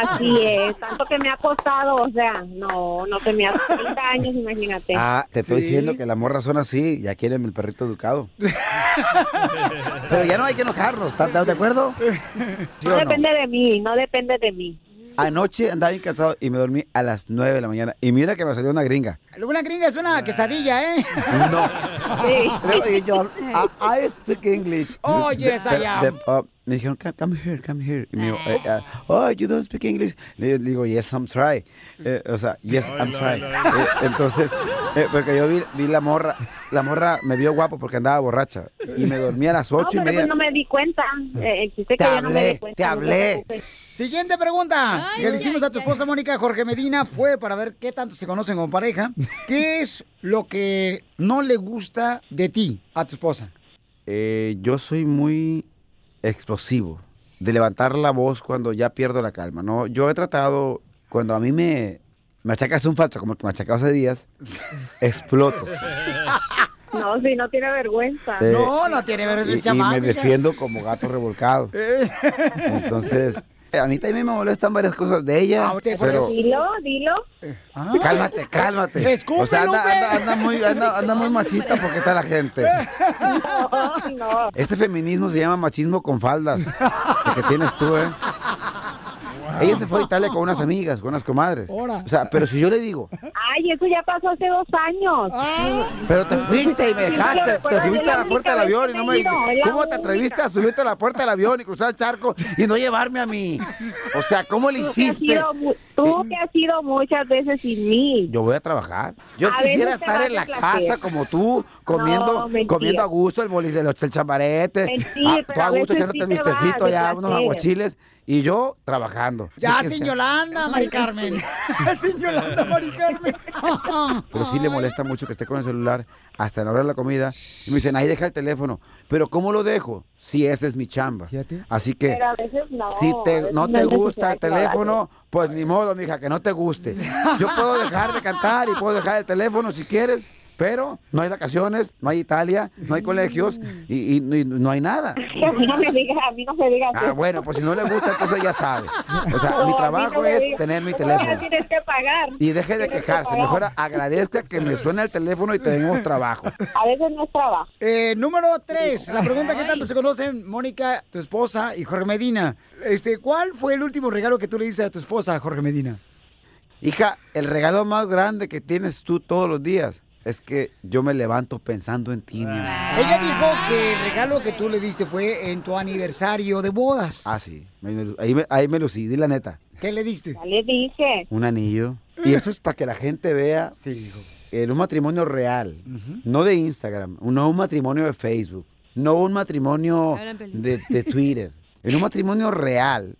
Así es, tanto que me ha costado, o sea, no, no que me hace 30 años, imagínate. Ah, te estoy Sí. diciendo que las morras son así, ya quieren el perrito educado. Pero ya no hay que enojarnos, ¿estás estás de acuerdo? ¿Sí no depende de mí, no depende de mí. Anoche andaba bien cansado y me dormí a las 9 de la mañana. Y mira que me salió una gringa. Una gringa es una quesadilla, ¿eh? No. Sí. Yo, I, I speak English. Oh, yes, I uh, me dijeron, come, come here, come here. Y me dijo, eh, eh, oh, you don't speak English. Le, le digo, yes, I'm try. Eh, o sea, yes, I'm try. Eh, entonces, eh, porque yo vi, vi la morra, la morra me vio guapo porque andaba borracha. Y me dormí a las No, ocho y pero media. pues no me di cuenta. Eh, existe Te que yo no me hablé, di cuenta. te no hablé. Siguiente pregunta que le hicimos a tu esposa Mónica Jorge Medina fue para ver qué tanto se conocen como pareja. ¿Qué es lo que no le gusta de ti a tu esposa? Eh, yo soy muy explosivo, de levantar la voz cuando ya pierdo la calma, ¿no? Yo he tratado, cuando a mí me, me achacas un falso, como que me achacas hace días, exploto. No, si no tiene vergüenza. Sí. No, no tiene vergüenza Y, y me defiendo como gato revolcado. Entonces, a mí también me molestan varias cosas de ella, pero... Dilo, dilo. Cálmate, cálmate. Escúpelo, O sea, anda, anda- anda muy, anda, anda muy machista porque está la gente. No, no. Este feminismo se llama machismo con faldas. El que tienes tú, ¿eh? Ella se fue a Italia con unas amigas, con unas comadres. O sea, pero si yo le digo, Ay, eso ya pasó hace dos años. pero te fuiste y me Sí, dejaste, te subiste a la puerta del avión y no me ido, la ¿Cómo te atreviste a subirte a la puerta del avión y cruzar el charco y no llevarme a mí? O sea, ¿cómo le hiciste? Tú que has sido muchas veces sin mí. Yo voy a trabajar. Yo A quisiera estar en la casa como tú, comiendo, mentira. comiendo a gusto el bolis, el, el chamarete, Mentira, ah, pero a a gusto echándote sí el mistecito allá, unos aguachiles, Y yo trabajando. Ya, sin Yolanda, Mari Carmen. sin Yolanda, Mari Carmen. Pero sí le molesta mucho que esté con el celular hasta en la hora de la comida. Y me dicen, ahí deja el teléfono. Pero ¿cómo lo dejo? Si esa es mi chamba. Así que Pero a veces no. si a te, veces no te gusta el teléfono, pues ni modo, mija, que no te guste. Yo puedo dejar de cantar y puedo dejar el teléfono si quieres. Pero no hay vacaciones, no hay Italia, no hay colegios y, y- y no hay nada. A mí no me digas, a mí no me digas. Ah, bueno, pues si no le gusta, entonces ya sabe. O sea, No, mi trabajo no es tener mi No, teléfono. Tienes que pagar. Y deje de Tienes que quejarse. pagar. Mejor agradezca que me suene el teléfono y tenemos trabajo. A veces no es trabajo. Eh, número tres, la pregunta que tanto se conocen, Mónica, tu esposa y Jorge Medina. Este, ¿cuál fue el último regalo que tú le diste a tu esposa, Jorge Medina? Hija, el regalo más grande que tienes tú todos los días es que yo me levanto pensando en ti, mi amor. Ella dijo que el regalo que tú le diste fue en tu aniversario de bodas. Ah, sí. Ahí me, ahí me lucí, di la neta. ¿Qué le diste? Ya le dije. Un anillo. Y eso es para que la gente vea en un matrimonio real. No de Instagram, no un matrimonio de Facebook, no un matrimonio de, de Twitter. En un matrimonio real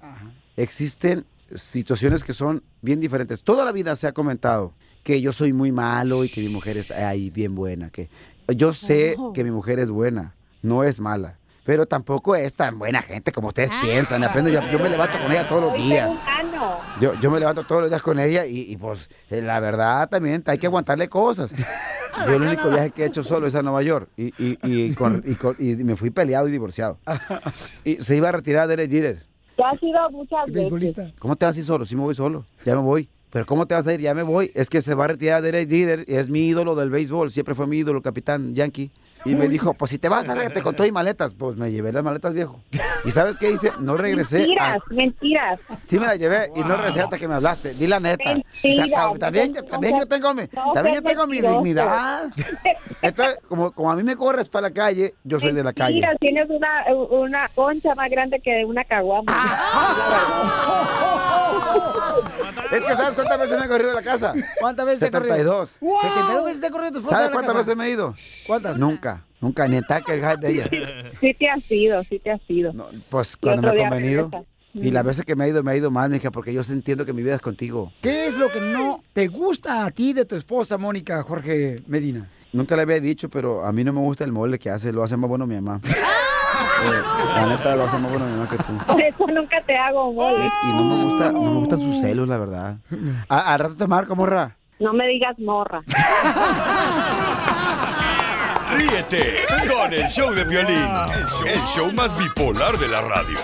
existen situaciones que son bien diferentes. Toda la vida se ha comentado que yo soy muy malo y que mi mujer es ahí bien buena. Que yo sé Oh. que mi mujer es buena, no es mala. Pero tampoco es tan buena gente como ustedes piensan. Apenas yo, yo me levanto con ella todos los días. Yo, yo me levanto todos los días con ella y, y, pues eh, la verdad también hay que aguantarle cosas. Yo el único viaje que he hecho solo es a Nueva York y, y, y, con- y con- y me fui peleado y divorciado. Y se iba a retirar Derek Jeter. Ya has ido muchas veces. ¿Cómo te vas a ir solo? Sí me voy solo, ya me voy. Pero ¿cómo te vas a ir? Ya me voy. Es que se va a retirar Derek Jeter, es mi ídolo del béisbol, siempre fue mi ídolo, capitán Yankee. Y me dijo, pues si te vas, lárgate con todo y maletas. Pues me llevé las maletas, viejo. ¿Y sabes qué hice? No regresé. a- Mentiras, mentiras. Sí me la llevé y no regresé hasta que me hablaste. Di la neta. Ta- También, también yo tengo mi, no también yo tengo mi dignidad. Entonces, como, como a mí me corres para la calle, yo soy de la calle. Mira, tienes una, una concha más grande que una caguama. Es que ¿sabes cuántas veces me he corrido de la casa? ¿Cuántas veces te he corrido? 72. 72 veces te he corrido tu esposa ¿Sabes de la cuántas casa? veces me he ido? ¿Cuántas? Nunca, nunca, ni taque el de ella. Sí te has ido, sí te has ido. Pues cuando me ha convenido. Y las veces que me ha ido, me ha ido mal, mija, porque yo entiendo que mi vida es contigo. ¿Qué es lo que no te gusta a ti de tu esposa, Mónica, Jorge Medina? Nunca le había dicho, pero a mí no me gusta el mole que hace, lo hace más bueno mi mamá. Eh, la neta lo hace más bueno mi mamá que tú. Por eso nunca te hago mole. Y no me gusta, no me gustan sus celos, la verdad. A- Al rato te marco, morra. No me digas morra. Ríete con el show de violín, el show más bipolar de la radio.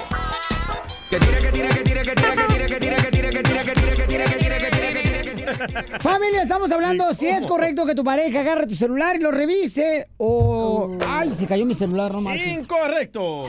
Familia, estamos hablando si es correcto que tu pareja agarre tu celular y lo revise o... Ay, se cayó mi celular, no. Incorrecto.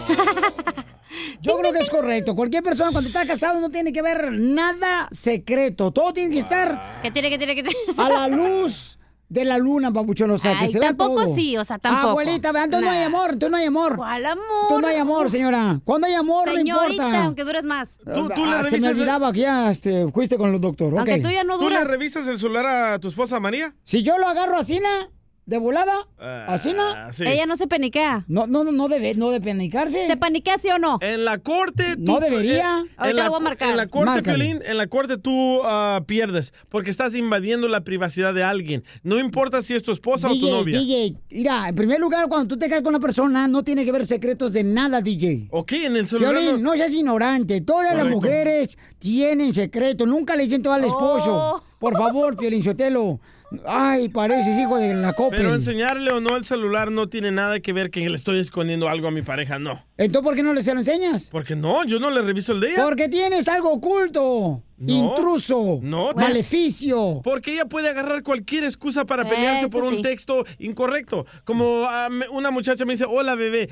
Yo creo que es correcto. Cualquier persona cuando está casado no tiene que ver nada secreto. Todo tiene que estar ¿Qué tiene, qué tiene, qué tiene? a la luz de la luna, papuchón. O sea, que Ay, se vea tampoco todo. sí, o sea, tampoco. Abuelita, entonces no hay Nah. amor, entonces no hay amor. ¿Cuál amor? Entonces no hay amor, señora. Cuando hay amor, no Señorita, importa. aunque dures más. Ah, se me olvidaba que ya este, fuiste con los doctores. Aunque ok. tú ya no ¿Tú le revisas el celular a tu esposa María? Si yo lo agarro así, ¿na? ¿De volada? ¿Así, no? Ah, sí. Ella no se paniquea. No, no, no, no debe, no debe panicarse. ¿Se paniquea sí o no? En la corte tú, No debería. eh, en la, lo voy a marcar. En la corte. Piolín, en la corte tú ah, pierdes porque estás invadiendo la privacidad de alguien. No importa si es tu esposa o tu novia. DJ, mira, en primer lugar, cuando tú te casas con una persona, no tiene que ver secretos de nada, DJ. Ok, en el celular. Violín, no- no seas ignorante. Todas las mujeres tienen secretos. Nunca le dicen todo al esposo. Oh. Por favor, Piolín Sotelo. Ay, pareces hijo de la copa. Pero enseñarle o no el celular no tiene nada que ver que le estoy escondiendo algo a mi pareja, no. Entonces, ¿por qué no le se lo enseñas? Porque no, yo no le reviso el de ella. Porque tienes algo oculto. No. Intruso. No, Maleficio. Porque ella puede agarrar cualquier excusa para pelearse Eso por un sí. texto incorrecto. Como ah, una muchacha me dice, hola bebé.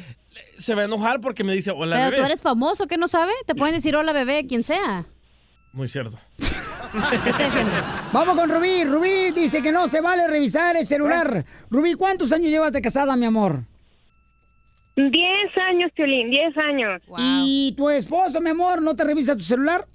Se va a enojar porque me dice, hola Pero bebé. tú eres famoso, ¿qué no sabe? Te pueden decir hola bebé, quien sea. Muy cierto. Vamos con Rubí. Rubí dice que no se vale revisar el celular. Rubí, ¿cuántos años llevas de casada, mi amor? Diez años, Piolín, diez años. ¿Y tu esposo, mi amor, no te revisa tu celular?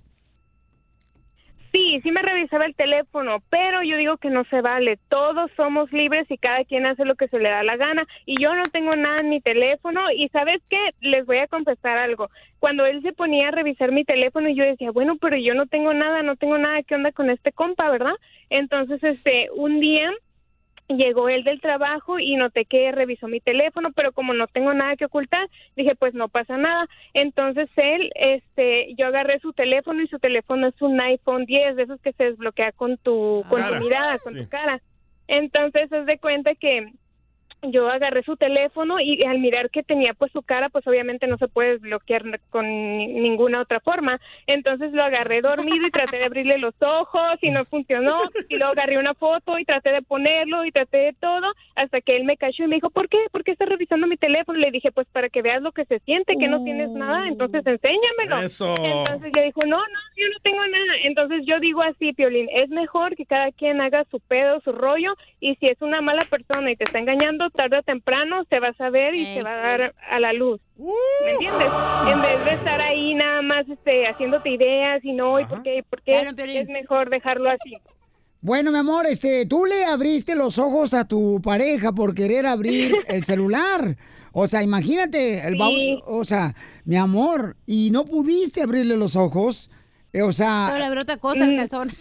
Sí, sí me revisaba el teléfono, pero yo digo que no se vale. Todos somos libres y cada quien hace lo que se le da la gana. Y yo no tengo nada en mi teléfono. Y sabes qué, les voy a confesar algo. Cuando él se ponía a revisar mi teléfono, yo decía, bueno, pero yo no tengo nada, no tengo nada. ¿Qué onda con este compa, verdad? Entonces, este, un día llegó él del trabajo y noté que revisó mi teléfono, pero como no tengo nada que ocultar, dije, pues no pasa nada. Entonces él, este, yo agarré su teléfono y su teléfono es un iPhone 10, de esos que se desbloquea con tu, con tu mirada, con sí. tu cara. Entonces es de cuenta que yo agarré su teléfono y al mirar que tenía pues su cara, pues obviamente no se puede desbloquear con ni- ninguna otra forma. Entonces lo agarré dormido y traté de abrirle los ojos y no funcionó. Y luego agarré una foto y traté de ponerlo y traté de todo hasta que él me cachó y me dijo, ¿por qué? ¿Por qué estás revisando mi teléfono? Le dije, pues para que veas lo que se siente, que no tienes nada, entonces enséñamelo. Eso. Entonces yo dijo, no, no, yo no tengo nada. Entonces yo digo así, Piolín, es mejor que cada quien haga su pedo, su rollo, y si es una mala persona y te está engañando, tarde o temprano se va a saber y se va a dar a la luz. ¿Me entiendes? En vez de estar ahí nada más este, haciéndote ideas y no, y por qué, por qué, es mejor dejarlo así. Bueno, mi amor, este, tú le abriste los ojos a tu pareja por querer abrir el celular. O sea, imagínate, el bau- o sea, mi amor, y no pudiste abrirle los ojos. eh, O sea, Pero le abrió otra cosa el calzón.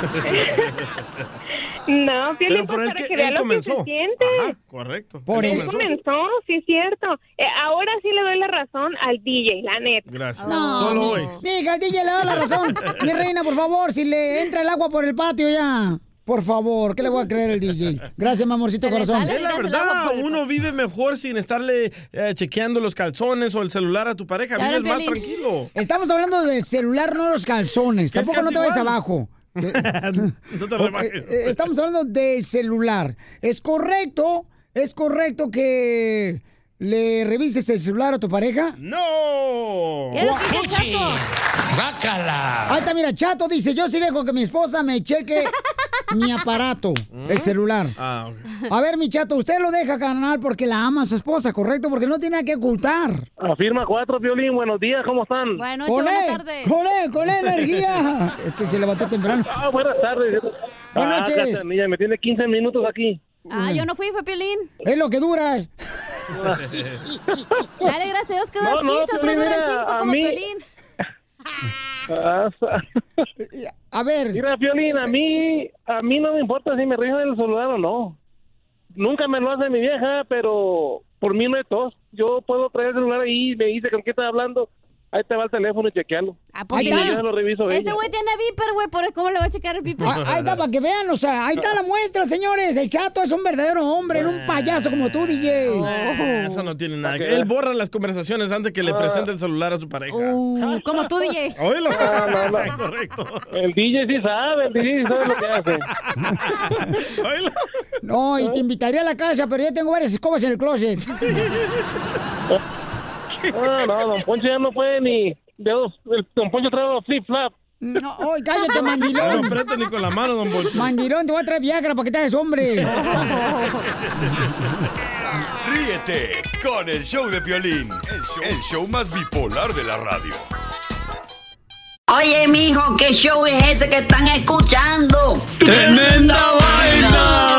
No, Piolín, Pero por pues, el para que que vea él lo que comenzó. se siente. Ajá, correcto. Por Él él comenzó. comenzó, sí es cierto. Eh, ahora sí le doy la razón al DJ, la neta. Gracias. No, Solo mi- hoy. Mija, el DJ le da la razón. Mi reina, por favor, si le entra el agua por el patio ya. Por favor, ¿qué le voy a creer al DJ? Gracias, mi amorcito corazón. Es la verdad, uno vive mejor sin estarle eh, chequeando los calzones o el celular a tu pareja. Vives más tranquilo. Estamos hablando del celular, no los calzones. Tampoco no te vayas igual. abajo. no te Ok, rebajes. eh, Estamos hablando del celular. ¿Es correcto? ¿Es correcto que le revises el celular a tu pareja? ¡No! Chato. ¡Bácala! Ahí está, mira, Chato dice, yo sí dejo que mi esposa me cheque mi aparato, el celular. Ah. A ver, mi Chato, usted lo deja, carnal, porque la ama a su esposa, ¿correcto? Porque no tiene nada que ocultar. Afirma cuatro, Violín. Buenos días, ¿cómo están? Buenas ¡Con él! ¡Con él! ¡Con él, energía! Este se levantó temprano. Ah, buenas tardes. Buenas ah, noches. Me tiene 15 minutos aquí. Ah, yo no fui, fue Piolín. Es lo que dura. Dale, gracias a Dios que duras No, no, 15, otros Piolín, duran mira, 5 a como mí- Piolín. Ah, A ver. Mira, Violín, a mí, a mí no me importa si me revisan el celular o no. Nunca me lo hace mi vieja, pero por mí no es tos. Yo puedo traer el celular ahí y me dice con qué está hablando. Ahí te va el teléfono y chequealo. Ah, pues y sí. yo lo reviso Ese güey tiene viper, güey, por cómo le va a checar el viper. Ah, ahí está, para que vean, o sea, ahí está la muestra, señores. El chato es un verdadero hombre, no un payaso como tú, DJ. Nah, eso no tiene nada que Él borra las conversaciones antes que le presente el celular a su pareja. Uh, como tú, DJ. Oílo. Ah, no, no. Correcto. El DJ sí sabe, el DJ sí sabe lo que hace. No, y te invitaría a la casa, pero yo tengo varias escobas en el closet. No, no, don Poncho ya no puede ni... de dos- el- Don Poncho trae los flip-flap. No, oye, cállate, No mandilón. aprieta ni con la mano, don Poncho. Mandilón, te voy a traer Viagra para que te hagas hombre. Ríete con el show de Piolín, el show, el show más bipolar de la radio. Oye, mijo, ¿qué show es ese que están escuchando? ¡Tremenda vaina!